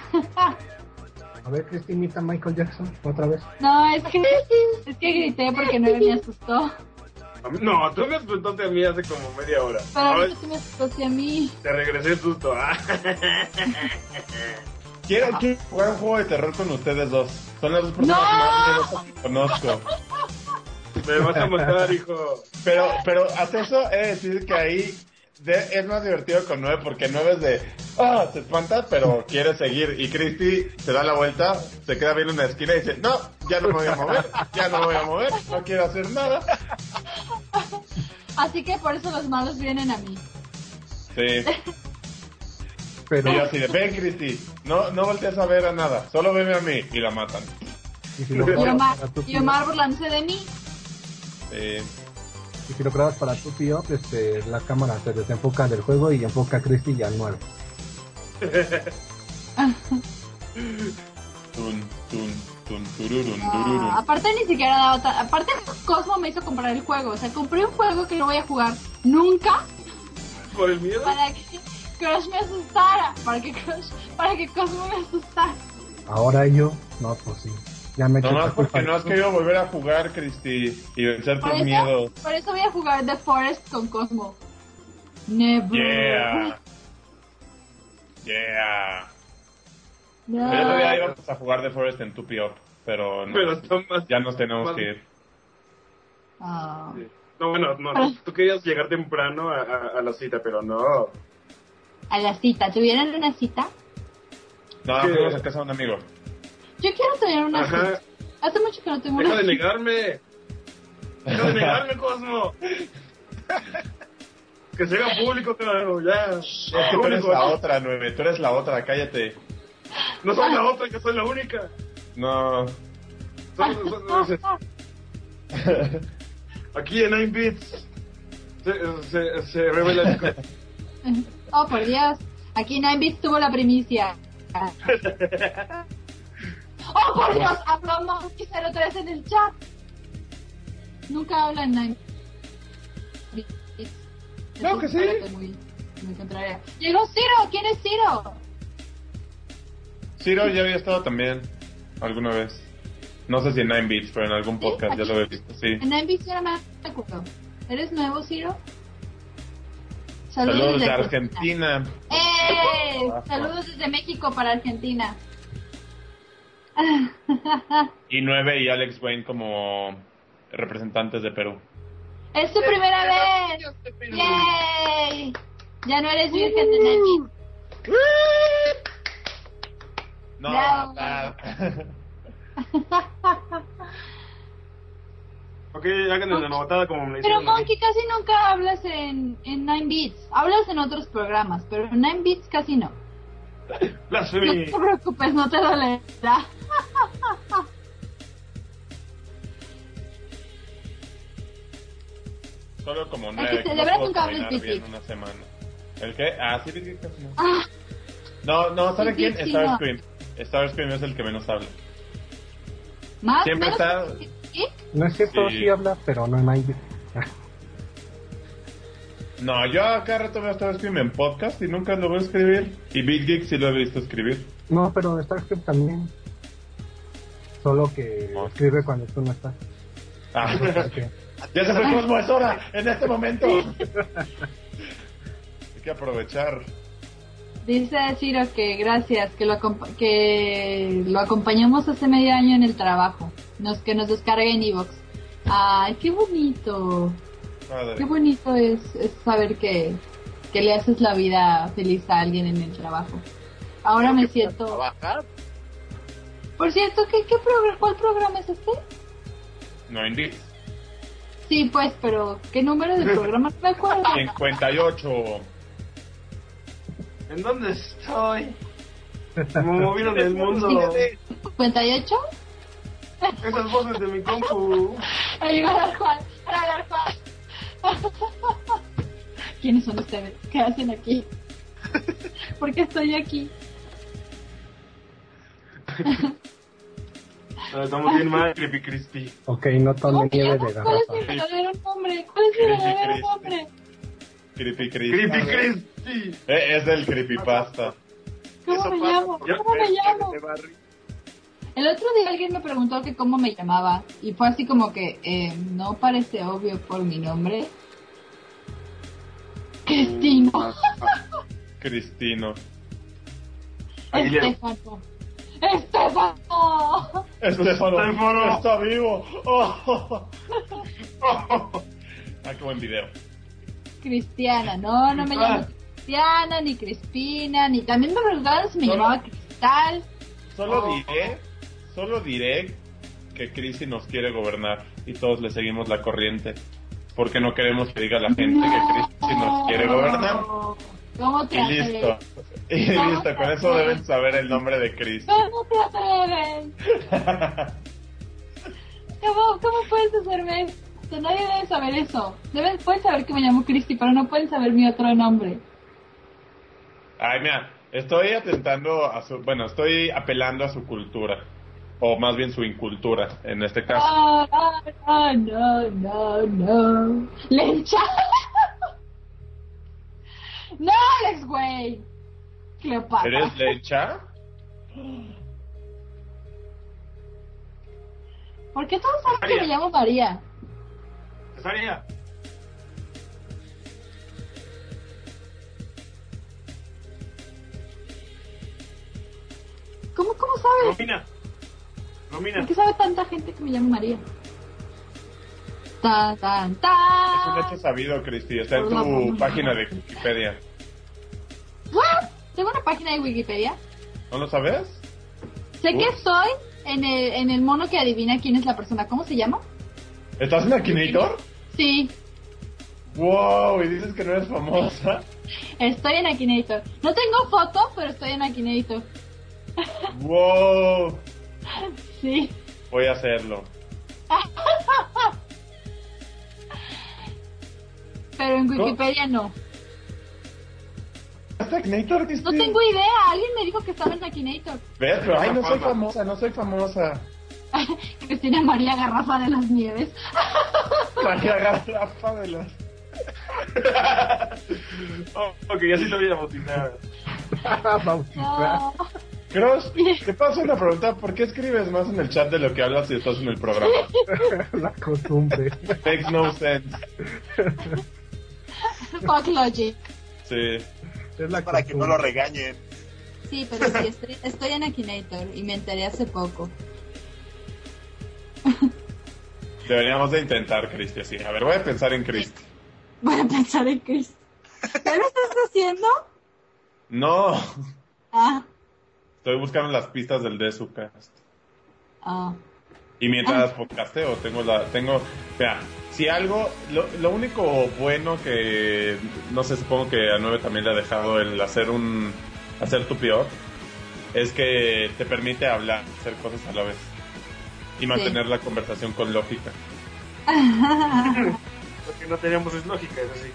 A ver, Cristinita Michael Jackson, otra vez. No, es que, es que grité porque no me asustó. Mí- [laughs] No, tú me asustaste a mí hace como media hora. Pero A ver, ahorita tú me asustaste a mí. te regresé el susto. Ah. [laughs] Quiero, quiero jugar un juego de terror con ustedes dos. Son las dos personas más miedosas que conozco. Me vas a matar, hijo. [laughs] Pero, pero hasta eso he de decir que ahí de- es más divertido con nueve porque nueve es de, ah, te espantas, pero quiere seguir. Y Christy se da la vuelta, se queda viendo en la esquina y dice, no, ya no me voy a mover, ya no me voy a mover, no quiero hacer nada. Así que por eso los malos vienen a mí. Sí, Pero, y yo así de, ven Christy, no, no voltees a ver a nada, solo veme a mí y la matan. y si lo Y Omar, y Omar burlándose de mí. Sí. y si lo grabas para tu tío, este, la cámara se desenfoca del juego y enfoca a Christy y al nuevo. [laughs] Tun, tun, tun, tururun, Ah, aparte ni siquiera daba ta- Aparte Cosmo me hizo comprar el juego. O sea, compré un juego que no voy a jugar nunca Por el miedo. para que Crush me asustara. Para que Crush, para que Cosmo me asustara. Ahora yo, no, pues sí. Ya me la culpa porque no has querido volver a jugar, Christy, y vencer Por tus eso, miedos. por eso voy a jugar The Forest con Cosmo. Never. Yeah. Yeah. No. El otro día íbamos a jugar The Forest en Tupi Up, pero no. Pero está más. ya nos tenemos más- que ir. Ah. Sí. No, bueno, no, no, tú querías llegar temprano a, a- a la cita, pero no. A la cita. ¿Tuvieran una cita? No, ¿Qué? fuimos a casa de un amigo. Yo quiero tener una Ajá. cita. Hace mucho que no tengo Deja una de cita. negarme. Deja de negarme, Cosmo. Que se haga público, claro, ya. Es que tú eres la otra, nueve. Tú eres la otra, cállate. No soy la otra, que soy la única. No. Soy- soy- soy- Aquí en 9 bits se, se, se revela el co- [laughs] Oh, por Dios. Aquí Nine Bits tuvo la primicia. [laughs] Oh, por Dios. Habló Monkey 03 en el chat. Nunca habla en Nine Bits. No, que sí. Muy, muy. Llegó Ciro. ¿Quién es Ciro? Ciro ya había estado también alguna vez. No sé si en 9 Beats, pero en algún podcast ya lo había visto, sí. En Nine Bits yo no me acuerdo. ¿Eres nuevo, Ciro? Saludos de desde Argentina. ¡Eh! Saludos desde México para Argentina. Y 9 y Alex Wayne como representantes de Perú. ¡Es tu primera vez! ¡Yay! Ya no eres virgen de Nami. No, ah, [laughs] Ok, hagan la novatada como me Pero. Monkey, casi nunca hablas en, en 9 Bits. Hablas en otros programas, pero en 9 Bits casi no. [laughs] No Blasphemy. te preocupes, no te dolerá. [laughs] Solo como que 9. celebra nunca hables Big bien una semana. ¿El qué? Ah, sí, Big casi no. Ah, No, no, ¿saben quién? Sí, no. Starscream. Starscream es el que menos habla. Más Siempre menos está- que Geek. No es cierto, Sí. sí, habla, pero no en iBit. Ah, No, yo acá rato me estaba escribiendo en podcast y nunca lo veo escribir. Y Big Geek sí lo he visto escribir. No, pero Starscream también. Solo que No. escribe cuando tú no estás. Ah, [laughs] Ok. ya se fue Cosmo, es hora, en este momento. Hay que aprovechar. Dice Ciro que gracias, que lo, que lo acompañamos hace medio año en el trabajo. Nos, que nos descargue en Evox. Ay, qué bonito. Qué bonito es, es saber que, que le haces la vida feliz a alguien en el trabajo. Ahora me siento... ¿Trabajar? Por cierto, ¿qué, qué ¿cuál programa es este? No indie. Sí, pues, pero ¿qué número de programa? No me acuerdo. 58. ¿En dónde estoy? [laughs] Me movieron el mundo. ¿58? Esas voces de mi compu. Ahí el Juan. Hola, el Juan. ¿Quiénes son ustedes? ¿Qué hacen aquí? ¿Por qué estoy aquí? [laughs] Estamos bien mal, Creepy Crispy. Ok, no tome ¿Cómo te nieve de ¿Cuál es mi garrafa. verdadero nombre? ¿Cuál es mi Crispy verdadero Crispy. nombre? Creepy Chris. Creepy Crispy. Eh, es del creepypasta. ¿Cómo Eso me pasa llamo? ¿Cómo me llamo? El otro día alguien me preguntó que cómo me llamaba y fue así como que eh, no parece obvio por mi nombre. Cristino. Cristino. Aguilera. Estefano. Estefano. Estefano. Estefano. Está vivo. Oh. [laughs] Ah, qué buen video. Cristiana. No, no me llamo Cristiana, ni Crispina, ni también me preguntaron si me Solo- llamaba Cristal. Solo Oh. diré, solo diré que Cristi nos quiere gobernar y todos le seguimos la corriente. Porque no queremos que diga la gente que Cristi nos quiere gobernar. ¿Cómo te Y listo. atreves? [laughs] Y listo, con eso deben saber el nombre de Cristi. ¿Cómo te atreves? [laughs] ¿Cómo, ¿Cómo puedes hacerme esto? Nadie debe saber eso. Deben, pueden saber que me llamo Cristi, pero no pueden saber mi otro nombre. Ay, mira, estoy atentando a su, bueno, estoy apelando a su cultura. O más bien su incultura, en este caso. Ah, ah, no, no, no. Lencha. [laughs] no, Alex, güey. Cleopatra. ¿Eres lecha? ¿Por qué todos saben que me llamo María? Cesaria. ¿Cómo, cómo sabes? Romina. Romina. ¿Por qué sabe tanta gente que me llamo María? Tan, tan, Es un tan. hecho sabido, Cristi. Está en tu página de Wikipedia. ¿What? Tengo una página de Wikipedia. ¿No lo sabes? Sé que soy en el, en el mono que adivina quién es la persona. ¿Cómo se llama? ¿Estás en Akinator? Sí, Wow, y dices que no eres famosa. estoy en Akinator. No tengo foto, pero estoy en Akinator. Wow, Sí. voy a hacerlo. Pero en ¿Cómo? Wikipedia no. ¿Estás en Akinator? No tengo idea. Alguien me dijo que estaba en Akinator. ¿Ves? Pero, ay, no soy famosa, no soy famosa. [laughs] Cristina María Garrafa de las Nieves. [laughs] María Garrafa de los... [laughs] Oh, ok, ya sí te voy a bautizar. Bautizar. No. Cross, te paso una pregunta. ¿Por qué escribes más en el chat de lo que hablas si estás en el programa? [laughs] La costumbre. Makes no sense. Fuck Logic. Sí. Es la Para que no lo regañen. Sí, pero sí, estoy, estoy en Akinator y me enteré hace poco. Deberíamos de intentar, Cristi, así. A ver, voy a pensar en Cristi. Voy a pensar en Chris. ¿Qué lo estás haciendo? No, Ah, estoy buscando las pistas del Desucast. ah. Y mientras podcasteo, tengo la, tengo, vea, si algo, lo, lo único bueno que, no sé, supongo que a 9 también le ha dejado el hacer un, hacer tu peor, es que te permite hablar, hacer cosas a la vez. Y mantener la conversación con lógica. [laughs] Porque no teníamos es lógica, es así.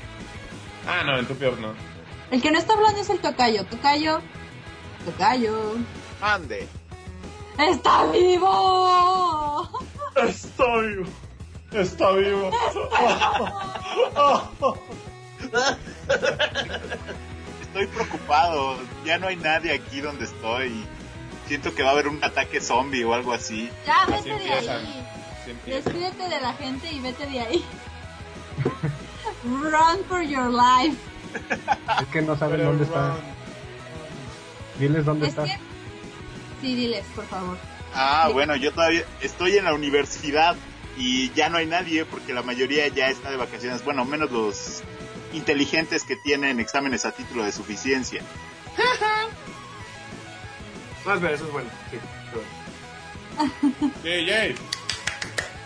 Ah, no, en tu peor no. El que no está hablando es el tocayo. Tocayo. Tocayo. Ande. ¡Está vivo! Estoy. Está vivo. Estoy preocupado. Ya no hay nadie aquí donde estoy. Siento que va a haber un ataque zombie o algo así. Ya, Así vete de ahí. Despídete de la gente y vete de ahí. [laughs] Run for your life. Es que no saben Pero, dónde está. Diles dónde Es está. que... Sí, diles, por favor. Ah, Sí. bueno, yo todavía estoy en la universidad y ya no hay nadie porque la mayoría ya está de vacaciones. Bueno, menos los inteligentes que tienen exámenes a título de suficiencia. [laughs] No, espera, eso es bueno. [laughs] Sí, yay.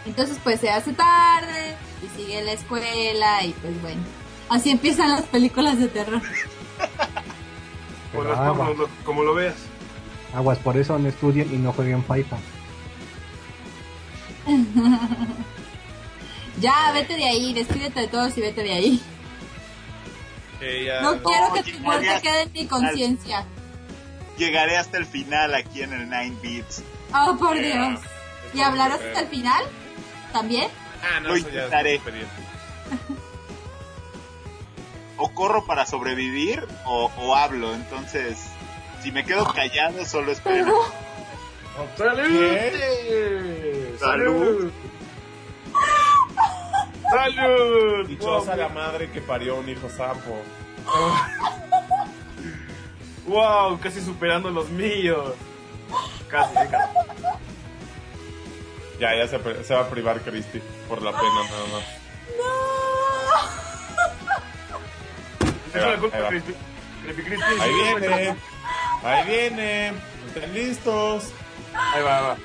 Entonces, pues se hace tarde y sigue la escuela y pues bueno. Así empiezan las películas de terror. [laughs] Las lo- como lo veas. Aguas, por eso no estudien y no jueguen FIFA. [laughs] Ya, vete de ahí, despídete de todos y vete de ahí. Ya- No quiero que tu muerte quede en mi conciencia. Llegaré hasta el final aquí en el 9 Beats. Oh, por Yeah. Dios. ¿Y hablarás hasta el final? ¿También? Ah, no, Lo eso ya es. [laughs] O corro para sobrevivir o, o hablo. Entonces, si me quedo callado, solo espero. ¡Salud! Salud. ¡Salud! Dichosa la madre que parió un hijo sapo. [laughs] ¡Wow! Casi superando los míos. Casi, casi. Ya, ya se, se va a privar Christy por la pena nada más. Es va, la culpa ahí va. de Cristi. Creepy Cristi. Ahí viene. Ahí viene. ¿Están listos? Ahí va, ahí va.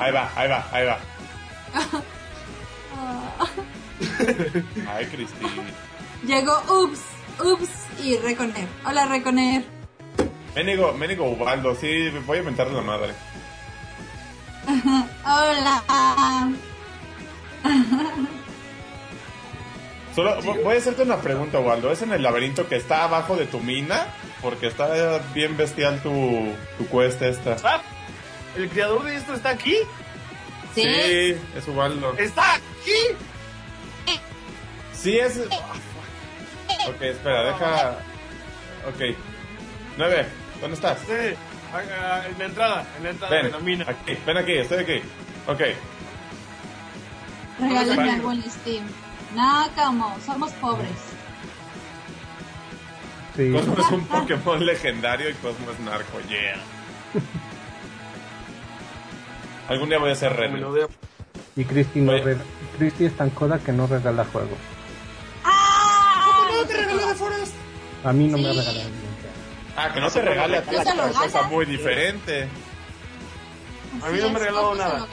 Ahí va, ahí va, ahí va. [laughs] Ay, Christy. Llegó Ups, Ups y Reconer. Hola, Reconer. Ménigo, Ménigo Ubaldo, sí, voy a mentarle la madre. [laughs] Hola. [laughs] Solo vo- voy a hacerte una pregunta, Ubaldo. ¿Es en el laberinto que está abajo de tu mina? Porque está bien bestial tu, tu cuesta esta. Ah, ¿El creador de esto está aquí? ¿Sí? es Ubaldo. ¡Está aquí! Sí, es. Ok, espera, deja. Ok. Nueve, ¿dónde estás? Sí, en la entrada, en la entrada de Ven, la mina. aquí, ven aquí, estoy aquí. Ok. Regálame en Steam. No, como, somos pobres. Sí. Cosmo es un [laughs] Pokémon legendario y Cosmo es narco, yeah. Algún día voy a ser red. Y Christy, no re- Christy es tan coda que no regala juegos. ¡Ah! A mí no me ha regalado nunca. Ah, que no te regale a ti No es otra cosa muy diferente. A mí no me ha regalado nada.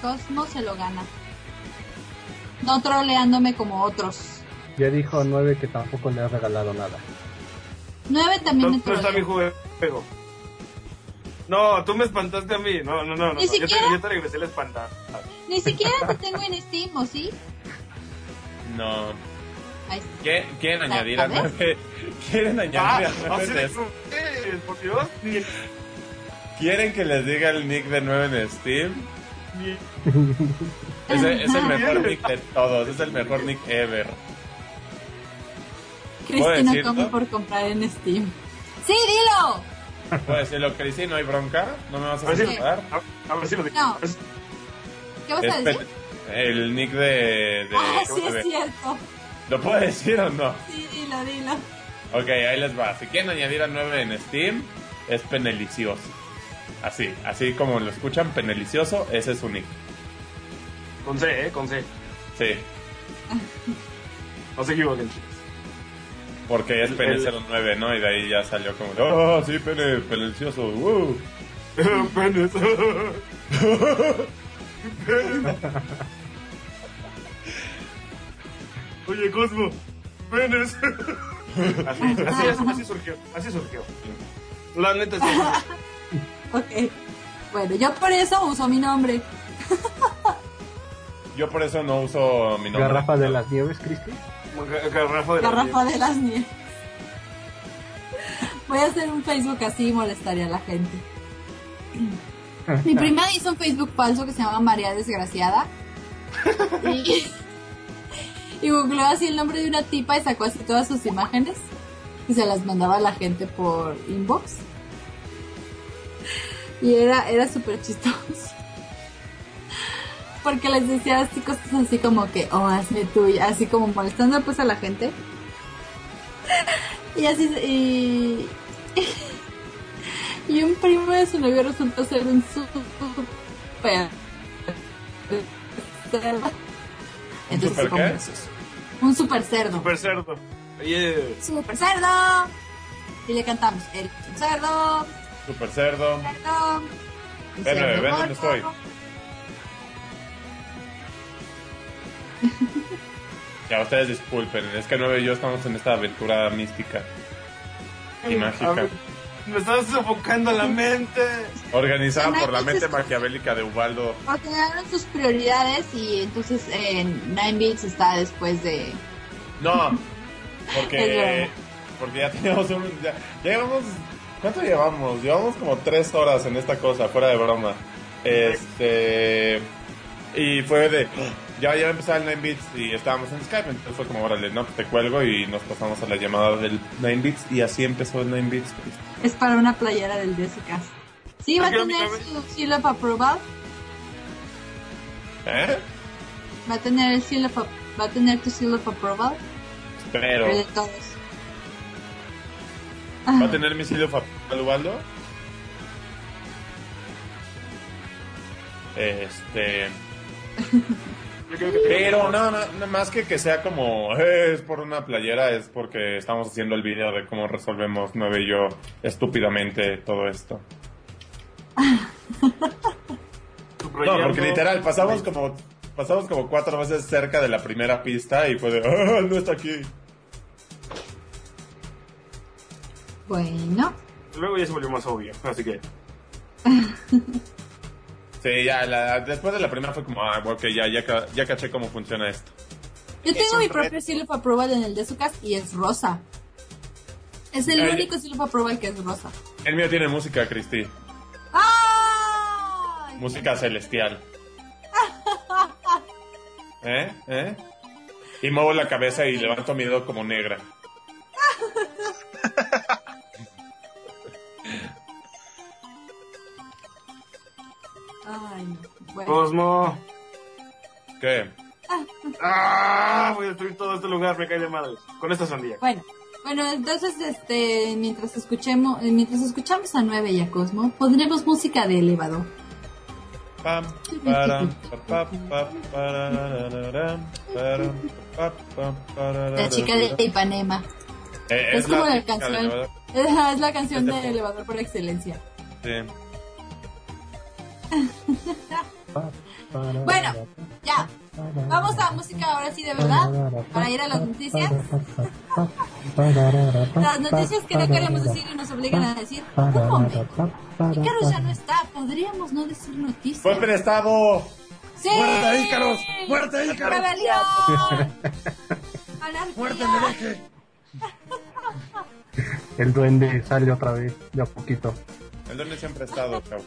Se lo gana. Cosmo se lo gana. No troleándome como otros. Ya dijo 9 que tampoco le ha regalado nada. Nueve también me ¿Dónde está mi trolea. juego? No, tú me espantaste a mí. No, no, no. no, Ni no. Yo, te, siquiera. yo te regresé el espantar. Ni siquiera te tengo en Steam, ¿o sí? No. Ahí ¿Qué- ¿Quieren ¿La- añadir a la ves? nueve? [laughs] ¿Quieren añadir Ah, a nueve por Dios. ¿Quieren que les diga el nick de 9 en Steam? Es el, es el mejor nick de todos, es el mejor nick ever. ¿Puedo Cristi no decirlo? come por comprar en Steam. ¡Sí, dilo! ¿Puedo decirlo, Cristi? ¿No hay bronca? ¿No me vas a a ver si, censurar? a, a ver si lo digo. No. ¿Qué vas a Es decir? el nick de... de- Ah, ¿cómo sí, es cierto. ¿Lo puedo decir o no? Sí, dilo, dilo. Ok, ahí les va. Si quieren añadir a 9 en Steam, es penelicioso. Así, así como lo escuchan, penelicioso, ese es su nick. Con C, eh, con C. Sí, No se equivoquen. porque es pene el- 09, ¿no? Y de ahí ya salió como, oh, sí, pene, penelicioso, uh. [laughs] Penes. [laughs] Oye, Cosmo. Penes. [laughs] Así, así, así, así surgió. Así surgió. La neta sí. [laughs] Ok. Bueno, yo por eso uso mi nombre. Yo por eso no uso mi nombre. Garrafa de las nieves, Christy. Ga- Garrafa de las nieves. Voy a hacer un Facebook así y molestaría a la gente. [laughs] Mi prima hizo un Facebook falso que se llama María Desgraciada. Y, [laughs] y googleó así el nombre de una tipa y sacó así todas sus imágenes. Y se las mandaba a la gente por inbox. Y era, era súper chistoso. [laughs] Porque les decía así cosas así como que, oh, hazme tuya, así como molestando pues a la gente. [laughs] Y así, y, [laughs] y un primo de su novio resultó ser un super cerdo. Entonces, super qué? Un super cerdo. Super cerdo. Oye, Super cerdo. Y le cantamos, el cerdo, Super cerdo. Ven, ven donde gordo. estoy. Ya, ustedes disculpen, es que Nueve y yo estamos en esta aventura mística y mágica, ver, me estás sofocando la mente. organizada por la mente maquiavélica de Ubaldo. Ordenaron sus prioridades y entonces en Nine Bits está después de... No, [laughs] porque, porque ya teníamos un... Ya, ya llevamos... ¿Cuánto llevamos? Llevamos como tres horas en esta cosa, fuera de broma. Este... Y fue de... Ya, ya empezaba el 9 bits y estábamos en Skype, entonces fue como, órale, no, pues te cuelgo y nos pasamos a la llamada del 9 bits y así empezó el 9 bits. Es para una playera del Jessica. Sí, va a tener su seal of approval. ¿Eh? Va a tener el seal of, va a tener tu seal of approval. Pero... pero de todos. ¿Va a tener misilio fatal Ubaldo? Este... Yo creo que Pero no, no, no, más que que sea como "Eh, es por una playera, es porque estamos haciendo el video de cómo resolvemos Nueve y yo estúpidamente todo esto. No, porque literal, pasamos como pasamos como cuatro veces cerca de la primera pista y fue de "Ah, no está aquí. Bueno, Luego ya se volvió más obvio, así que. [laughs] Sí, ya, la- después de la primera fue como, ah, ok, ya, ya, ya caché cómo funciona esto. yo tengo mi propio of approval en el de Sucas y es rosa. Es el Ay. único of approval que es rosa. El mío tiene música, Cristi. ¡Ay! Música celestial. [laughs] ¿Eh? ¿Eh? Y muevo la cabeza y levanto mi dedo como negra. [laughs] Ay, no. Bueno, Cosmo. ¿Qué? ¡Ah! Voy a destruir todo este lugar, me cae de madres. Con esta sandía. bueno, bueno, entonces, este, mientras escuchemos, eh, mientras escuchamos a Nueve y a Cosmo, pondremos música de elevador. Pam, pa, pa. La chica de Ipanema. Eh, Es como la chica canción. [laughs] Es la canción de elevador por excelencia. Sí. [laughs] Bueno, ya. Vamos a música ahora sí de verdad. Para ir a las noticias. [laughs] Las noticias que no queremos decir y nos obligan a decir. Un momento. Icarus ya no está. Podríamos no decir ¡Fue noticias. prestado! ¡Sí! ¡Muerte, Ícaros! ¡Muerte, Ícaros! ¡Rebelión! [laughs] ¡Anarquía! El duende sale otra vez, de a poquito. El duende siempre ha estado, chavo.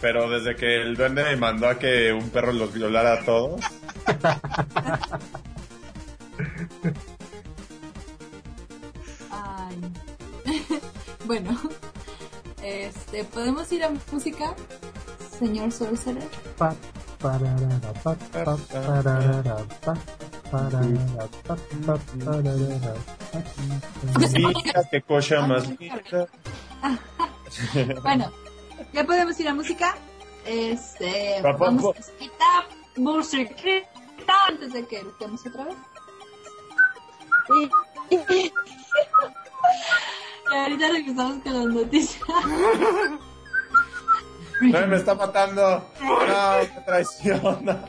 Pero desde que el duende me mandó a que un perro los violara a todos. Ay. [laughs] bueno. Este, ¿podemos ir a música? Señor Sorcerer. Pa, pararara, pararara, más linda. [laughs] Bueno, ya podemos ir a música. Este, vamos a quitar musiquita antes de que estemos otra vez. Y, y- y ahorita regresamos con las noticias. [laughs] No, me está matando. No, me traiciona.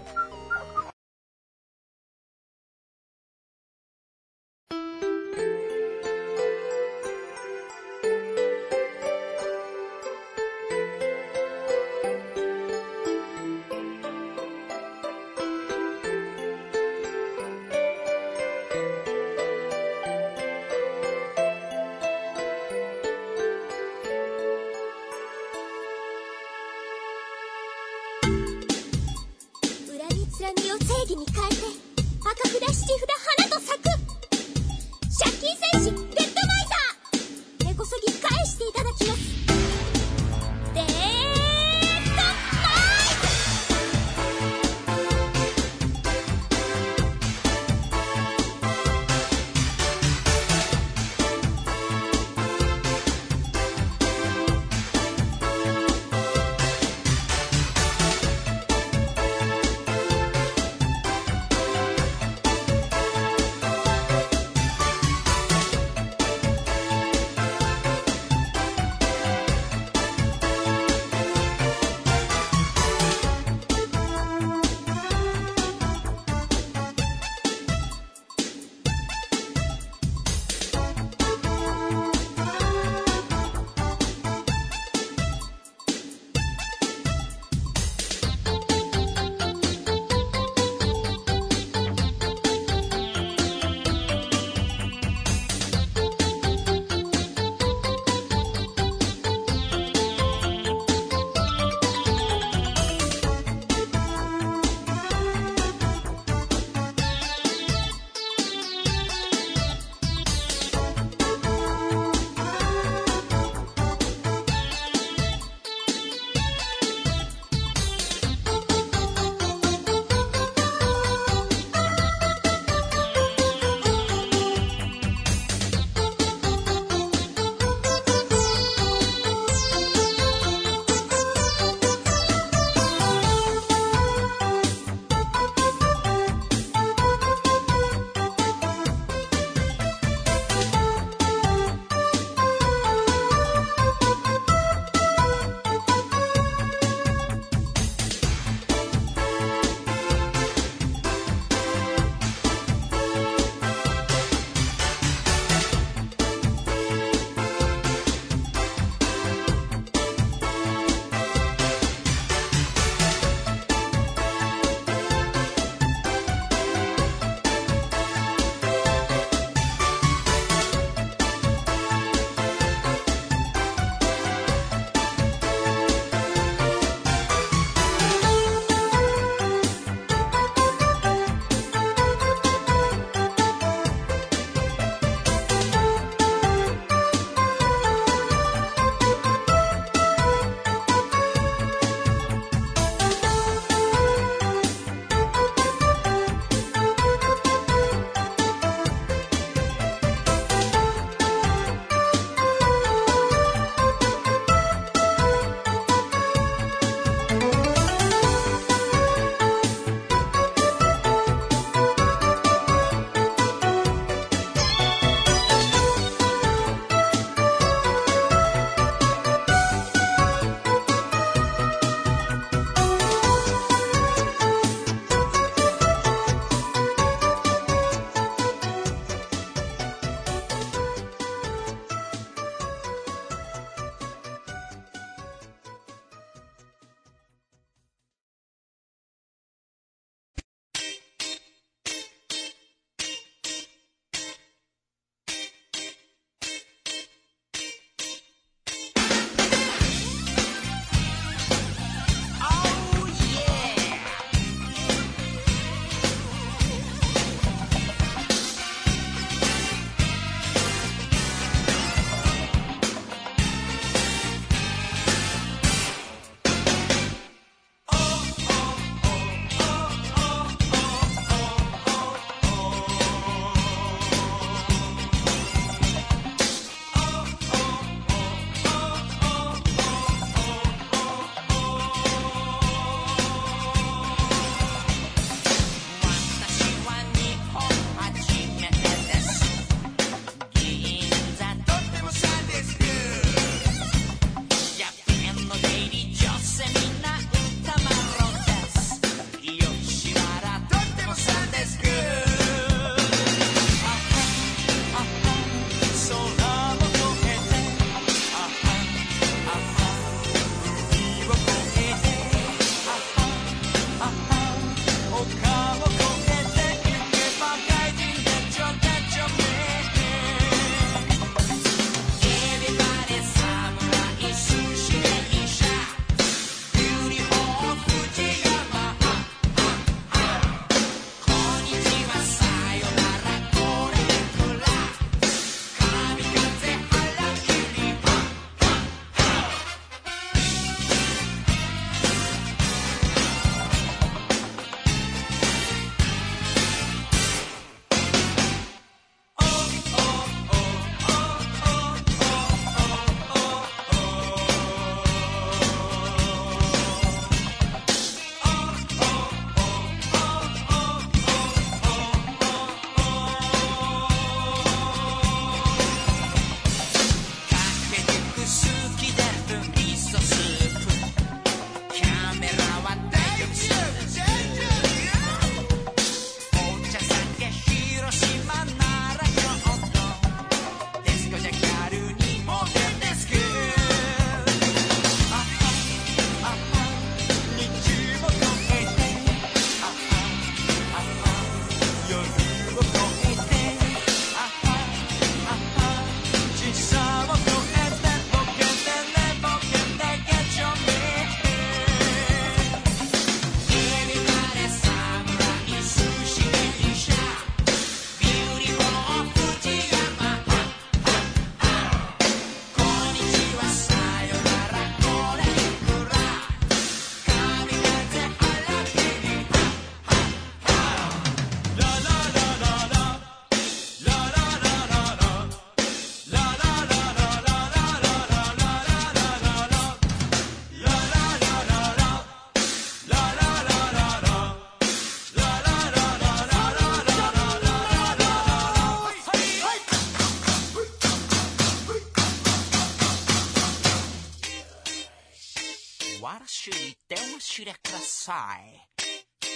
してください。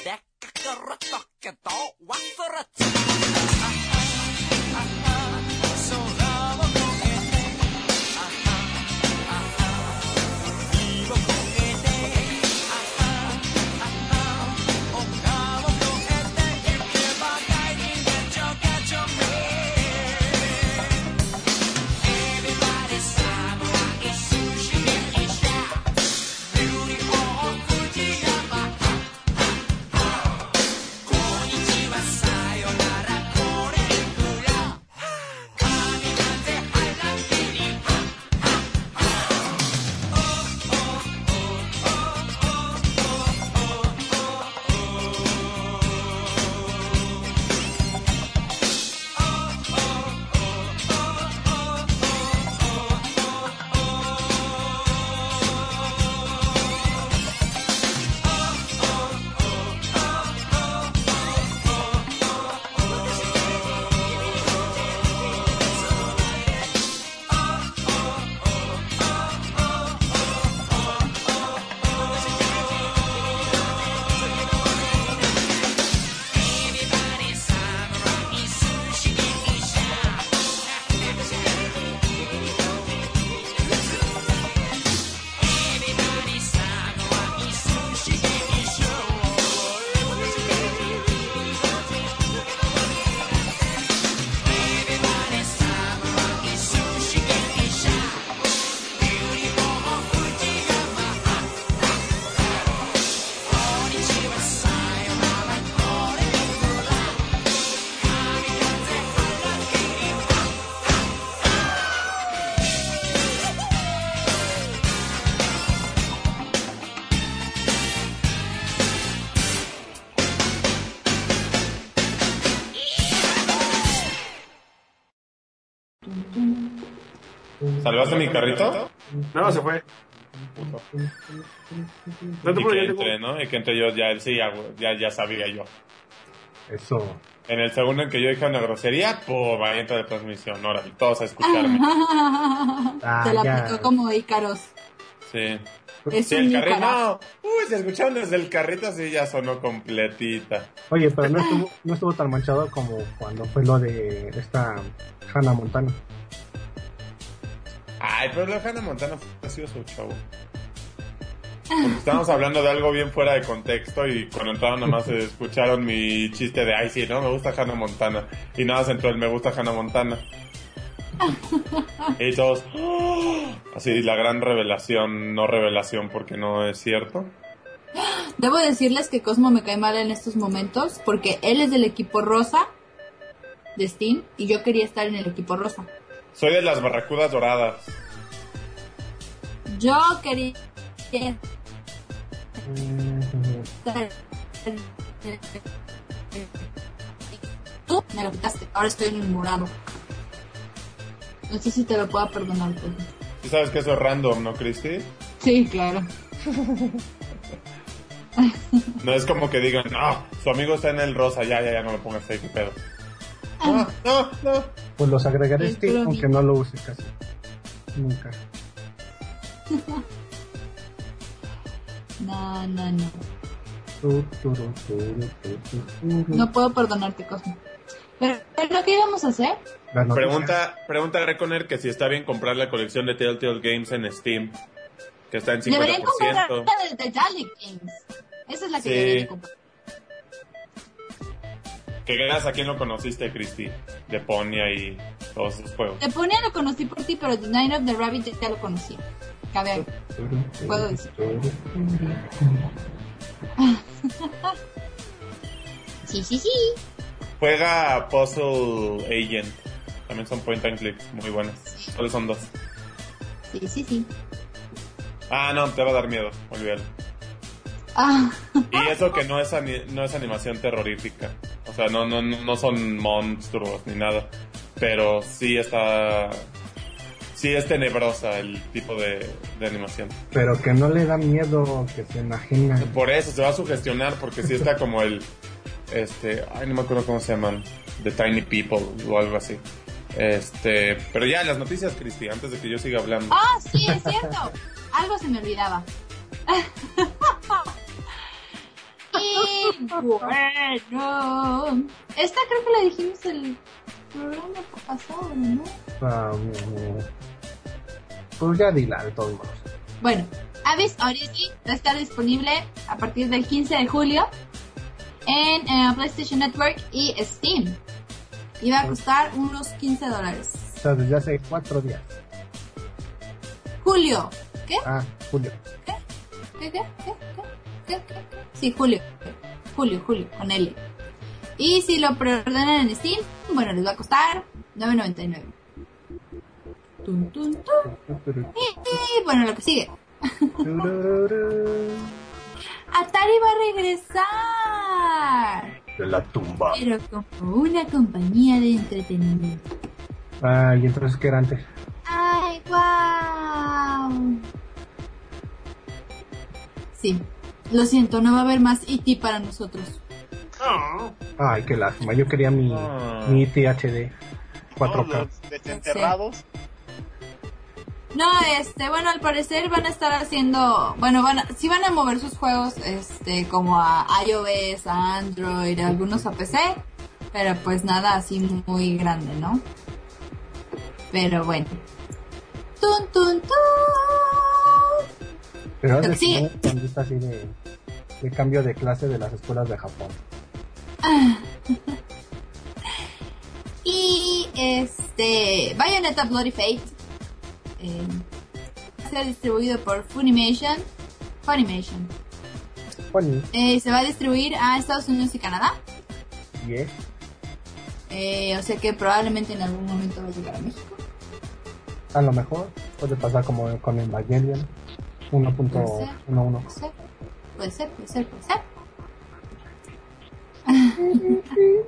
でっかくるとけど忘れて空 ¿Salvaste mi carrito? No, se fue. No te Y preocupes, que tengo- entre, ¿no? Y que entre yo ya, sí, ya, ya, ya sabía yo. Eso. En el segundo en que yo dije una grosería, ¡pum! Ahí entra la transmisión. Ahora, todos a escucharme. Ah, Te la aplicó como Ícaros. Sí. Es Sí, un el carrito. No. Uy, se escucharon desde el carrito, así ya sonó completita. Oye, pero no estuvo, no estuvo tan manchado como cuando fue lo de esta Hannah Montana. Ay, pero de Hannah Montana fue sido su show. Porque hablando de algo bien fuera de contexto y cuando entraron nomás escucharon mi chiste de ay sí, no, me gusta Hannah Montana. Y nada más entró el me gusta Hannah Montana. Y todos, ¡ah! así la gran revelación, no revelación porque no es cierto. Debo decirles que Cosmo me cae mal en estos momentos porque él es del equipo rosa de Steam y yo quería estar en el equipo rosa. Soy de las barracudas doradas. Yo quería Tú me lo quitaste, ahora estoy en el morado. No sé si te lo puedo perdonar. Cosmo. ¿Tú sabes que eso es random, no, Cristi? Sí, claro. No es como que digan, no, su amigo está en el rosa, ya, ya, ya, no lo pongas ahí, qué pedo. No, no, no. Pues los agregaré Sí, Steam, aunque no lo use casi. Nunca. No, no, no. No puedo perdonarte, Cosmo. Pero, ¿pero ¿qué íbamos a hacer? Pregunta, pregunta a Reconer que si está bien comprar la colección de Telltale Games en Steam, que está en 50%. Deberían comprar la de The Jolly Games. Esa es la que Sí. deberían comprar. Que gracias a quién lo conociste, Cristi, de Ponia y todos esos juegos. Te ponía lo conocí por ti, pero The Night of the Rabbit ya lo conocí. Cabe Puedo decir. [laughs] Sí, sí, sí. Juega Puzzle Agent. También son point and clicks muy buenas. Solo son dos. Sí, sí, sí. Ah, no, te va a dar miedo, olvídalo. Ah, Y eso que no es, ani- no es animación terrorífica. O sea, no, no, no no son monstruos ni nada. Pero sí está... Sí es tenebrosa el tipo de, de animación. Pero que no le da miedo que se imagina. Por eso se va a sugestionar porque sí está como el... Este... Ay, no me acuerdo cómo se llaman. The Tiny People o algo así. Este... Pero ya, las noticias, Cristi, antes de que yo siga hablando. ah, sí, es cierto. Algo se me olvidaba. [laughs] Bueno, esta creo que la dijimos el programa pasado, ¿no? Ah, mm, pues ya dila, de todos modos. Bueno, Abyss Odyssey va a estar disponible a partir del 15 de julio en eh, PlayStation Network y Steam. Y va a costar unos 15 dólares. O sea, desde hace cuatro días. Julio. ¿Qué? Ah, Julio. ¿Qué? ¿Qué? ¿Qué? ¿Qué? ¿Qué? ¿Qué? Sí, julio. Julio, julio, con L. Y si lo preordenan en Steam, bueno, les va a costar 9.99. Tun, tun, tun. Y, bueno, lo que sigue. Atari va a regresar. De la tumba. Pero como una compañía de entretenimiento. Ah, y entonces, ¿qué era antes? ¡Ay, wow! Sí, lo siento, no va a haber más E.T. para nosotros. No. Ay, qué lástima. Yo quería mi, Ah. mi THD Todos 4K. los desenterrados. No, este, bueno, al parecer van a estar haciendo, bueno, van a, sí van a mover sus juegos, este, como a iOS, a Android, algunos a PC, pero pues nada así muy grande, ¿no? Pero bueno. Tun, tun, tun. Pero es sigue. cuando está así de, de cambio de clase de las escuelas de Japón. [laughs] Y este, Bayonetta Bloody Fate eh, se ha distribuido por Funimation. Funimation. Funny. Eh, se va a distribuir a Estados Unidos y Canadá. Yes. Eh, o sea que probablemente en algún momento va a llegar a México. A lo mejor puede pasar como con Evangelion 1.11. Puede ser, puede ser, puede ser, puede ser. [laughs]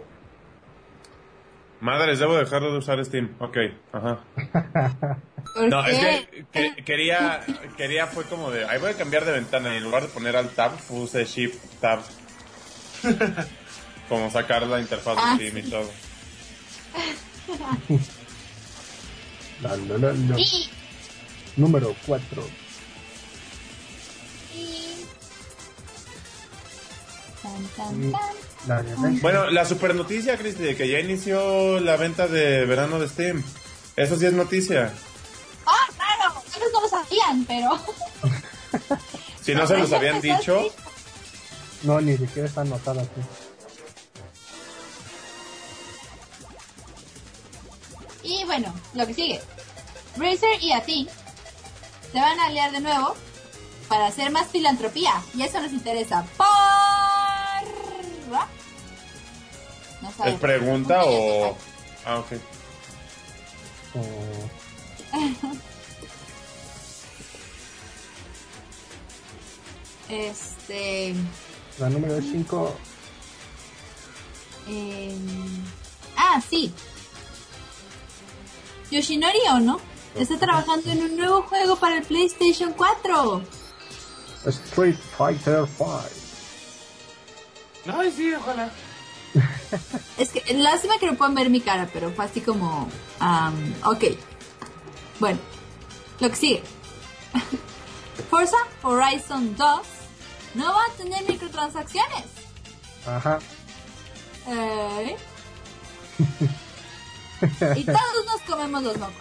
Madres, debo dejar de usar Steam. Ok, ajá. [laughs] ¿Por No, es que, que- quería, quería fue como de, ahí voy a cambiar de ventana y en lugar de poner al tab, puse Shift Tab. [laughs] como sacar la interfaz Ah, de Steam y todo. La, la, la, la. Y, Número 4. La. Bueno, la super noticia, Cristi, de que ya inició la venta de verano de Steam. Eso sí es noticia. Ah, claro, ellos no lo sabían, pero... [laughs] Si no se los habían dicho, No, ni siquiera está anotada aquí. Y bueno, lo que sigue. Razer y Atin se van a aliar de nuevo para hacer más filantropía. Y eso nos interesa. Por... No ¿es pregunta o...? Ah, ok. [laughs] Este... la número 5. em, Ah, sí. Yoshinori Ono está trabajando en un nuevo juego para el PlayStation 4. Street Fighter 5. Ay, sí, ojalá. [laughs] Es que lástima que no puedan ver mi cara, pero fue así como... am, ok. Bueno, lo que sigue. [laughs] Forza Horizon 2 no va a tener microtransacciones. Ajá. ¿Eh? [laughs] y todos nos comemos los mocos.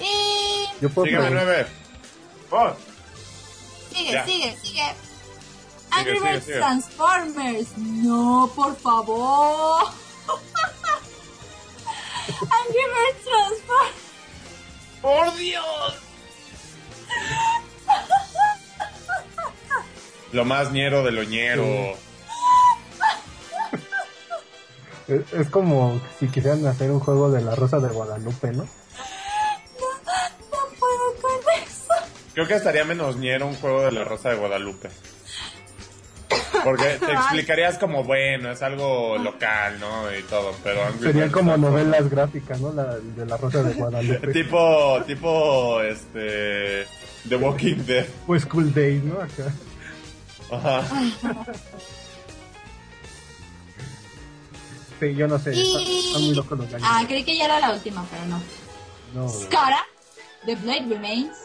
Y... Yo puedo Sigue, Ya. sigue, sigue. Angry sigue, Birds sigue. Transformers. No, por favor. [laughs] Angry Birds Transformers. ¡Por Dios! Lo más ñero de lo ñero. Es, es como si quisieran hacer un juego de la Rosa de Guadalupe, ¿no? No puedo con eso. Creo que estaría menos ñero un juego de la Rosa de Guadalupe. Porque [laughs] te explicarías como, bueno, es algo local, ¿no? Y todo, pero... Serían como novelas gráficas, ¿no? La de la Rosa de Guadalupe. [laughs] Tipo, tipo, este... The Walking Dead. o School Days, ¿no? Acá. Ajá. [laughs] Sí, yo no sé. Están muy Y... locos los gallos. Ah, creí que ya era la última, pero no. No. Skara, The Blade Remains,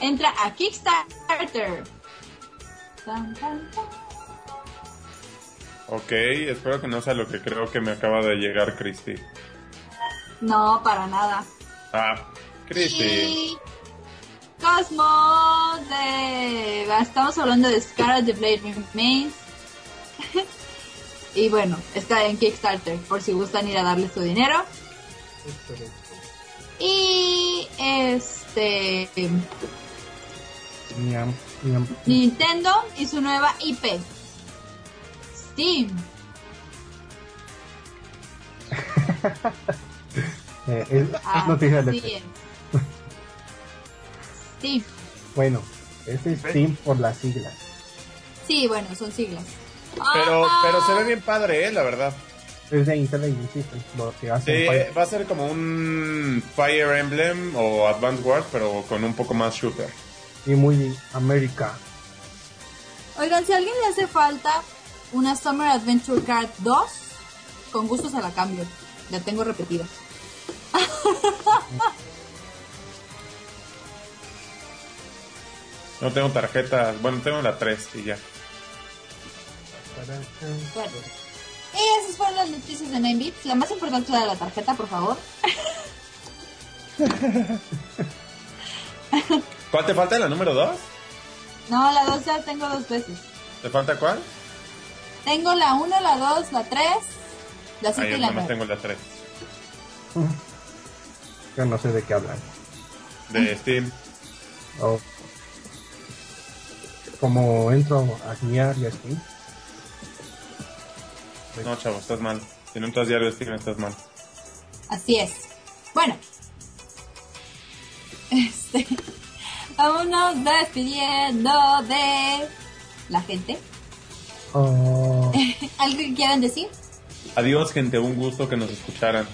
entra a Kickstarter. Tan, tan, tan. Ok, espero que no sea lo que creo que me acaba de llegar, Christy. No, para nada. Ah, Christy. Y Cosmo de... Estamos hablando de Scarlet the Blade Remains. [laughs] y bueno, está en Kickstarter, por si gustan ir a darle su dinero. Y este... Nintendo y su nueva IP. Steam. [laughs] Eh, es, noticia E3. [laughs] es. Steam. Bueno, ese es Steam por las siglas. Sí, bueno, son siglas. Pero, Ah, pero se ve bien padre, eh, la verdad. Es de Intelligent Systems, lo que hace Sí, va a ser como un Fire Emblem o Advance Wars, pero con un poco más shooter. y muy América. Oigan, si a alguien le hace falta una Summer Adventure Card 2, con gusto se la cambio. La tengo repetida. No tengo tarjetas, bueno, tengo la 3 y ya. Bueno. Y esas fueron las noticias de 9 bits. La más importante de la tarjeta, por favor. ¿Cuál te falta? ¿La número 2? No, la 2 ya tengo dos veces. ¿Te falta cuál? Tengo la 1, la 2, la 3, la Ah, 5 yo y la nada más 9. tengo la 3. [laughs] Yo no sé de qué hablan. De Steam. O- como entro a guiar y así. No, chavo, estás mal. Si no entras diario de Steam, estás mal. Así es. Bueno. [laughs] Este. Vámonos despidiendo de la gente. Oh, [laughs] ¿Algo que quieran decir? Adiós, gente. Un gusto que nos escucharan.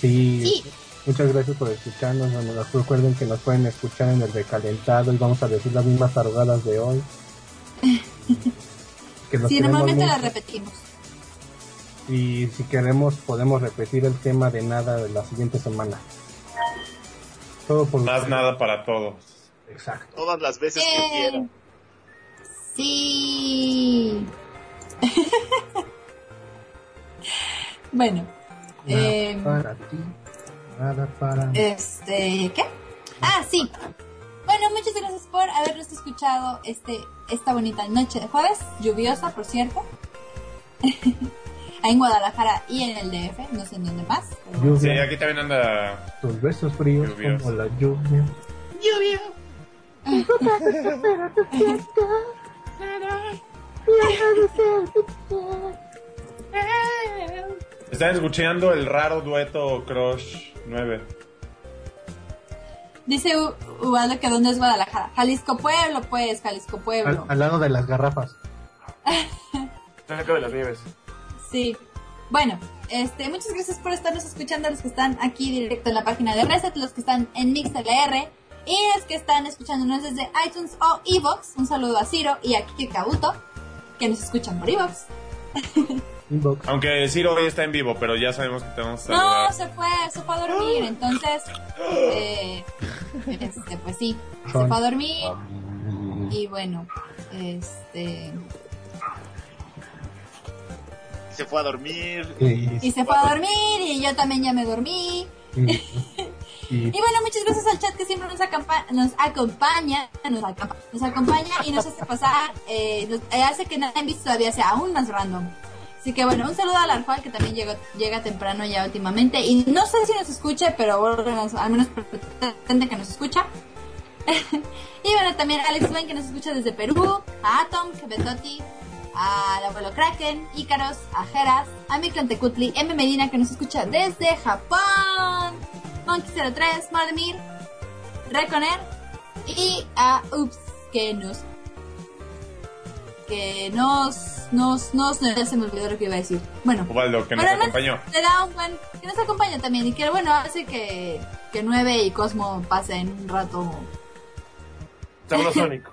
sí. Sí. Muchas gracias por escucharnos. Recuerden que nos pueden escuchar en el recalentado y vamos a decir las mismas tarugadas de hoy. [laughs] Que Sí, normalmente la mucho. repetimos. Y si queremos, podemos repetir el tema de nada de la siguiente semana. Todo por Más nada para todos. Exacto. Todas las veces que quieran. Sí. [laughs] bueno. eh, Nada para ti, nada para mí. Este, ¿qué? Ah, sí. Bueno, muchas gracias por habernos escuchado este esta bonita noche de jueves, lluviosa, por cierto. [laughs] Ahí en Guadalajara y en el DF, no sé en dónde más. pero- Lluvia, Sí, aquí también anda. tus besos fríos Lluvioso. como la lluvia. [laughs] Están escuchando el raro dueto Crush 9. Dice Ubaldo que dónde es Guadalajara. Jalisco Pueblo, pues, Jalisco Pueblo. Al, al lado de las garrafas. [laughs] Cerca de las nieves. Sí. Bueno, este, muchas gracias por estarnos escuchando, los que están aquí directo en la página de Reset, los que están en MixLR y los que están escuchándonos desde iTunes o Evox. Un saludo a Ciro y a Kiki Kabuto, que nos escuchan por Evox. Inbox. Aunque Ciro hoy está en vivo, pero ya sabemos que te vamos a No, se fue, se fue a dormir, entonces, eh, este, pues sí, se fue a dormir y bueno, este, Se fue a dormir. Y, y se fue a dormir y yo también ya me dormí. Y, bueno, muchas gracias al chat que siempre nos, nos acompaña, nos, acampa- nos acompaña y nos hace pasar, eh, nos- eh, hace que Nine Bits todavía sea aún más random. Así que bueno, un saludo al Arjual que también llegó, llega temprano ya últimamente y no sé si nos escuche, pero bueno, al menos pretende que nos escucha. [laughs] y bueno, también Alex Ben que nos escucha desde Perú, a Atom, Kebetoti, al abuelo Kraken, Ícaros, a Jeras, a Miklan Tecutli, M. Medina que nos escucha desde Japón, Monkey03, Mardemir, Reconer y a Ups que nos que nos nos nos, no, ya se me olvidó lo que iba a decir. Bueno, Ubaldo, que nos acompañó. Le da un buen que nos acompaña también y que bueno hace que que 9 y Cosmo pasen un rato Sabrosónico.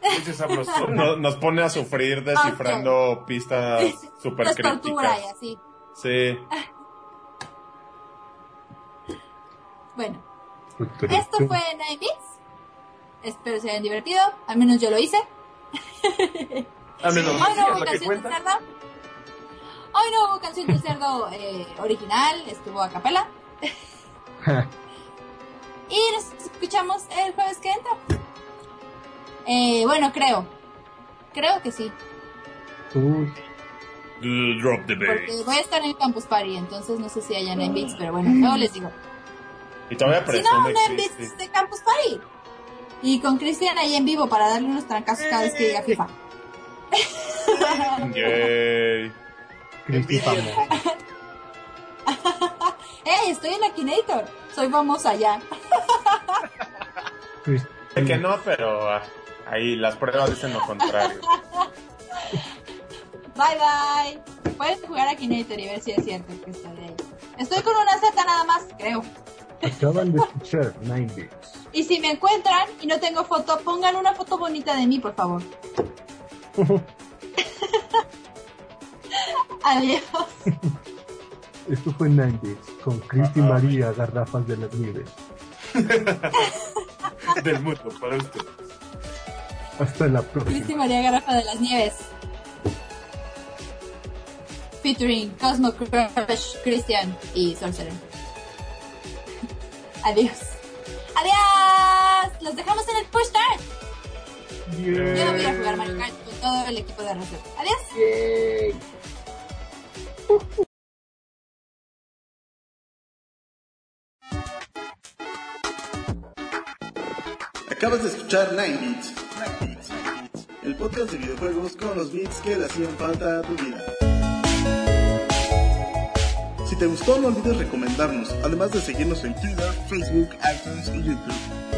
[laughs] Ese sabrosónico. Nos, nos pone a sufrir descifrando pistas [laughs] super crípticas. y así. Sí. Bueno, esto fue Nine Bits. Espero se hayan divertido. Al menos yo lo hice. [laughs] Al menos, Hoy no hubo canción de cerdo. no hubo canción de cerdo eh, original, estuvo a capela. [laughs] Y nos escuchamos el jueves que entra. Eh, bueno, creo. Creo que sí. Uy, Drop the Porque voy a estar en el Campus Party, entonces no sé si hayan en Beats, pero bueno, luego les digo. Y todavía Si presión no, una en. Beats de Campus Party. Y con Cristian ahí en vivo para darle unos trancazos cada vez que diga FIFA. [laughs] Yay. [laughs] ¡Ey! Estoy en Akinator. Soy famosa ya. [laughs] Sé que no, pero ah, ahí las pruebas dicen lo contrario. Bye bye. Pueden jugar a Akinator y ver si es cierto que está de ahí. Estoy con una Z nada más, creo. Acaban de escuchar 9 Bits. Y si me encuentran y no tengo foto, pongan una foto bonita de mí, por favor. [laughs] Adiós. Esto fue 9 Bits con Cristi María Garrafas de las Nieves. [laughs] Del mundo, para usted. Hasta la próxima. Cristi María Garrafa de las Nieves. Featuring Cosmo Crush, Christian y Sorcerer. Adiós. Adiós. Los dejamos en el push start. Yo no voy a jugar Mario Kart con todo el equipo de Reset. Adiós. Acabas de escuchar 9 Beats, el podcast de videojuegos con los beats que le hacían falta a tu vida. Si te gustó, no olvides recomendarnos, además de seguirnos en Twitter, Facebook, iTunes y YouTube.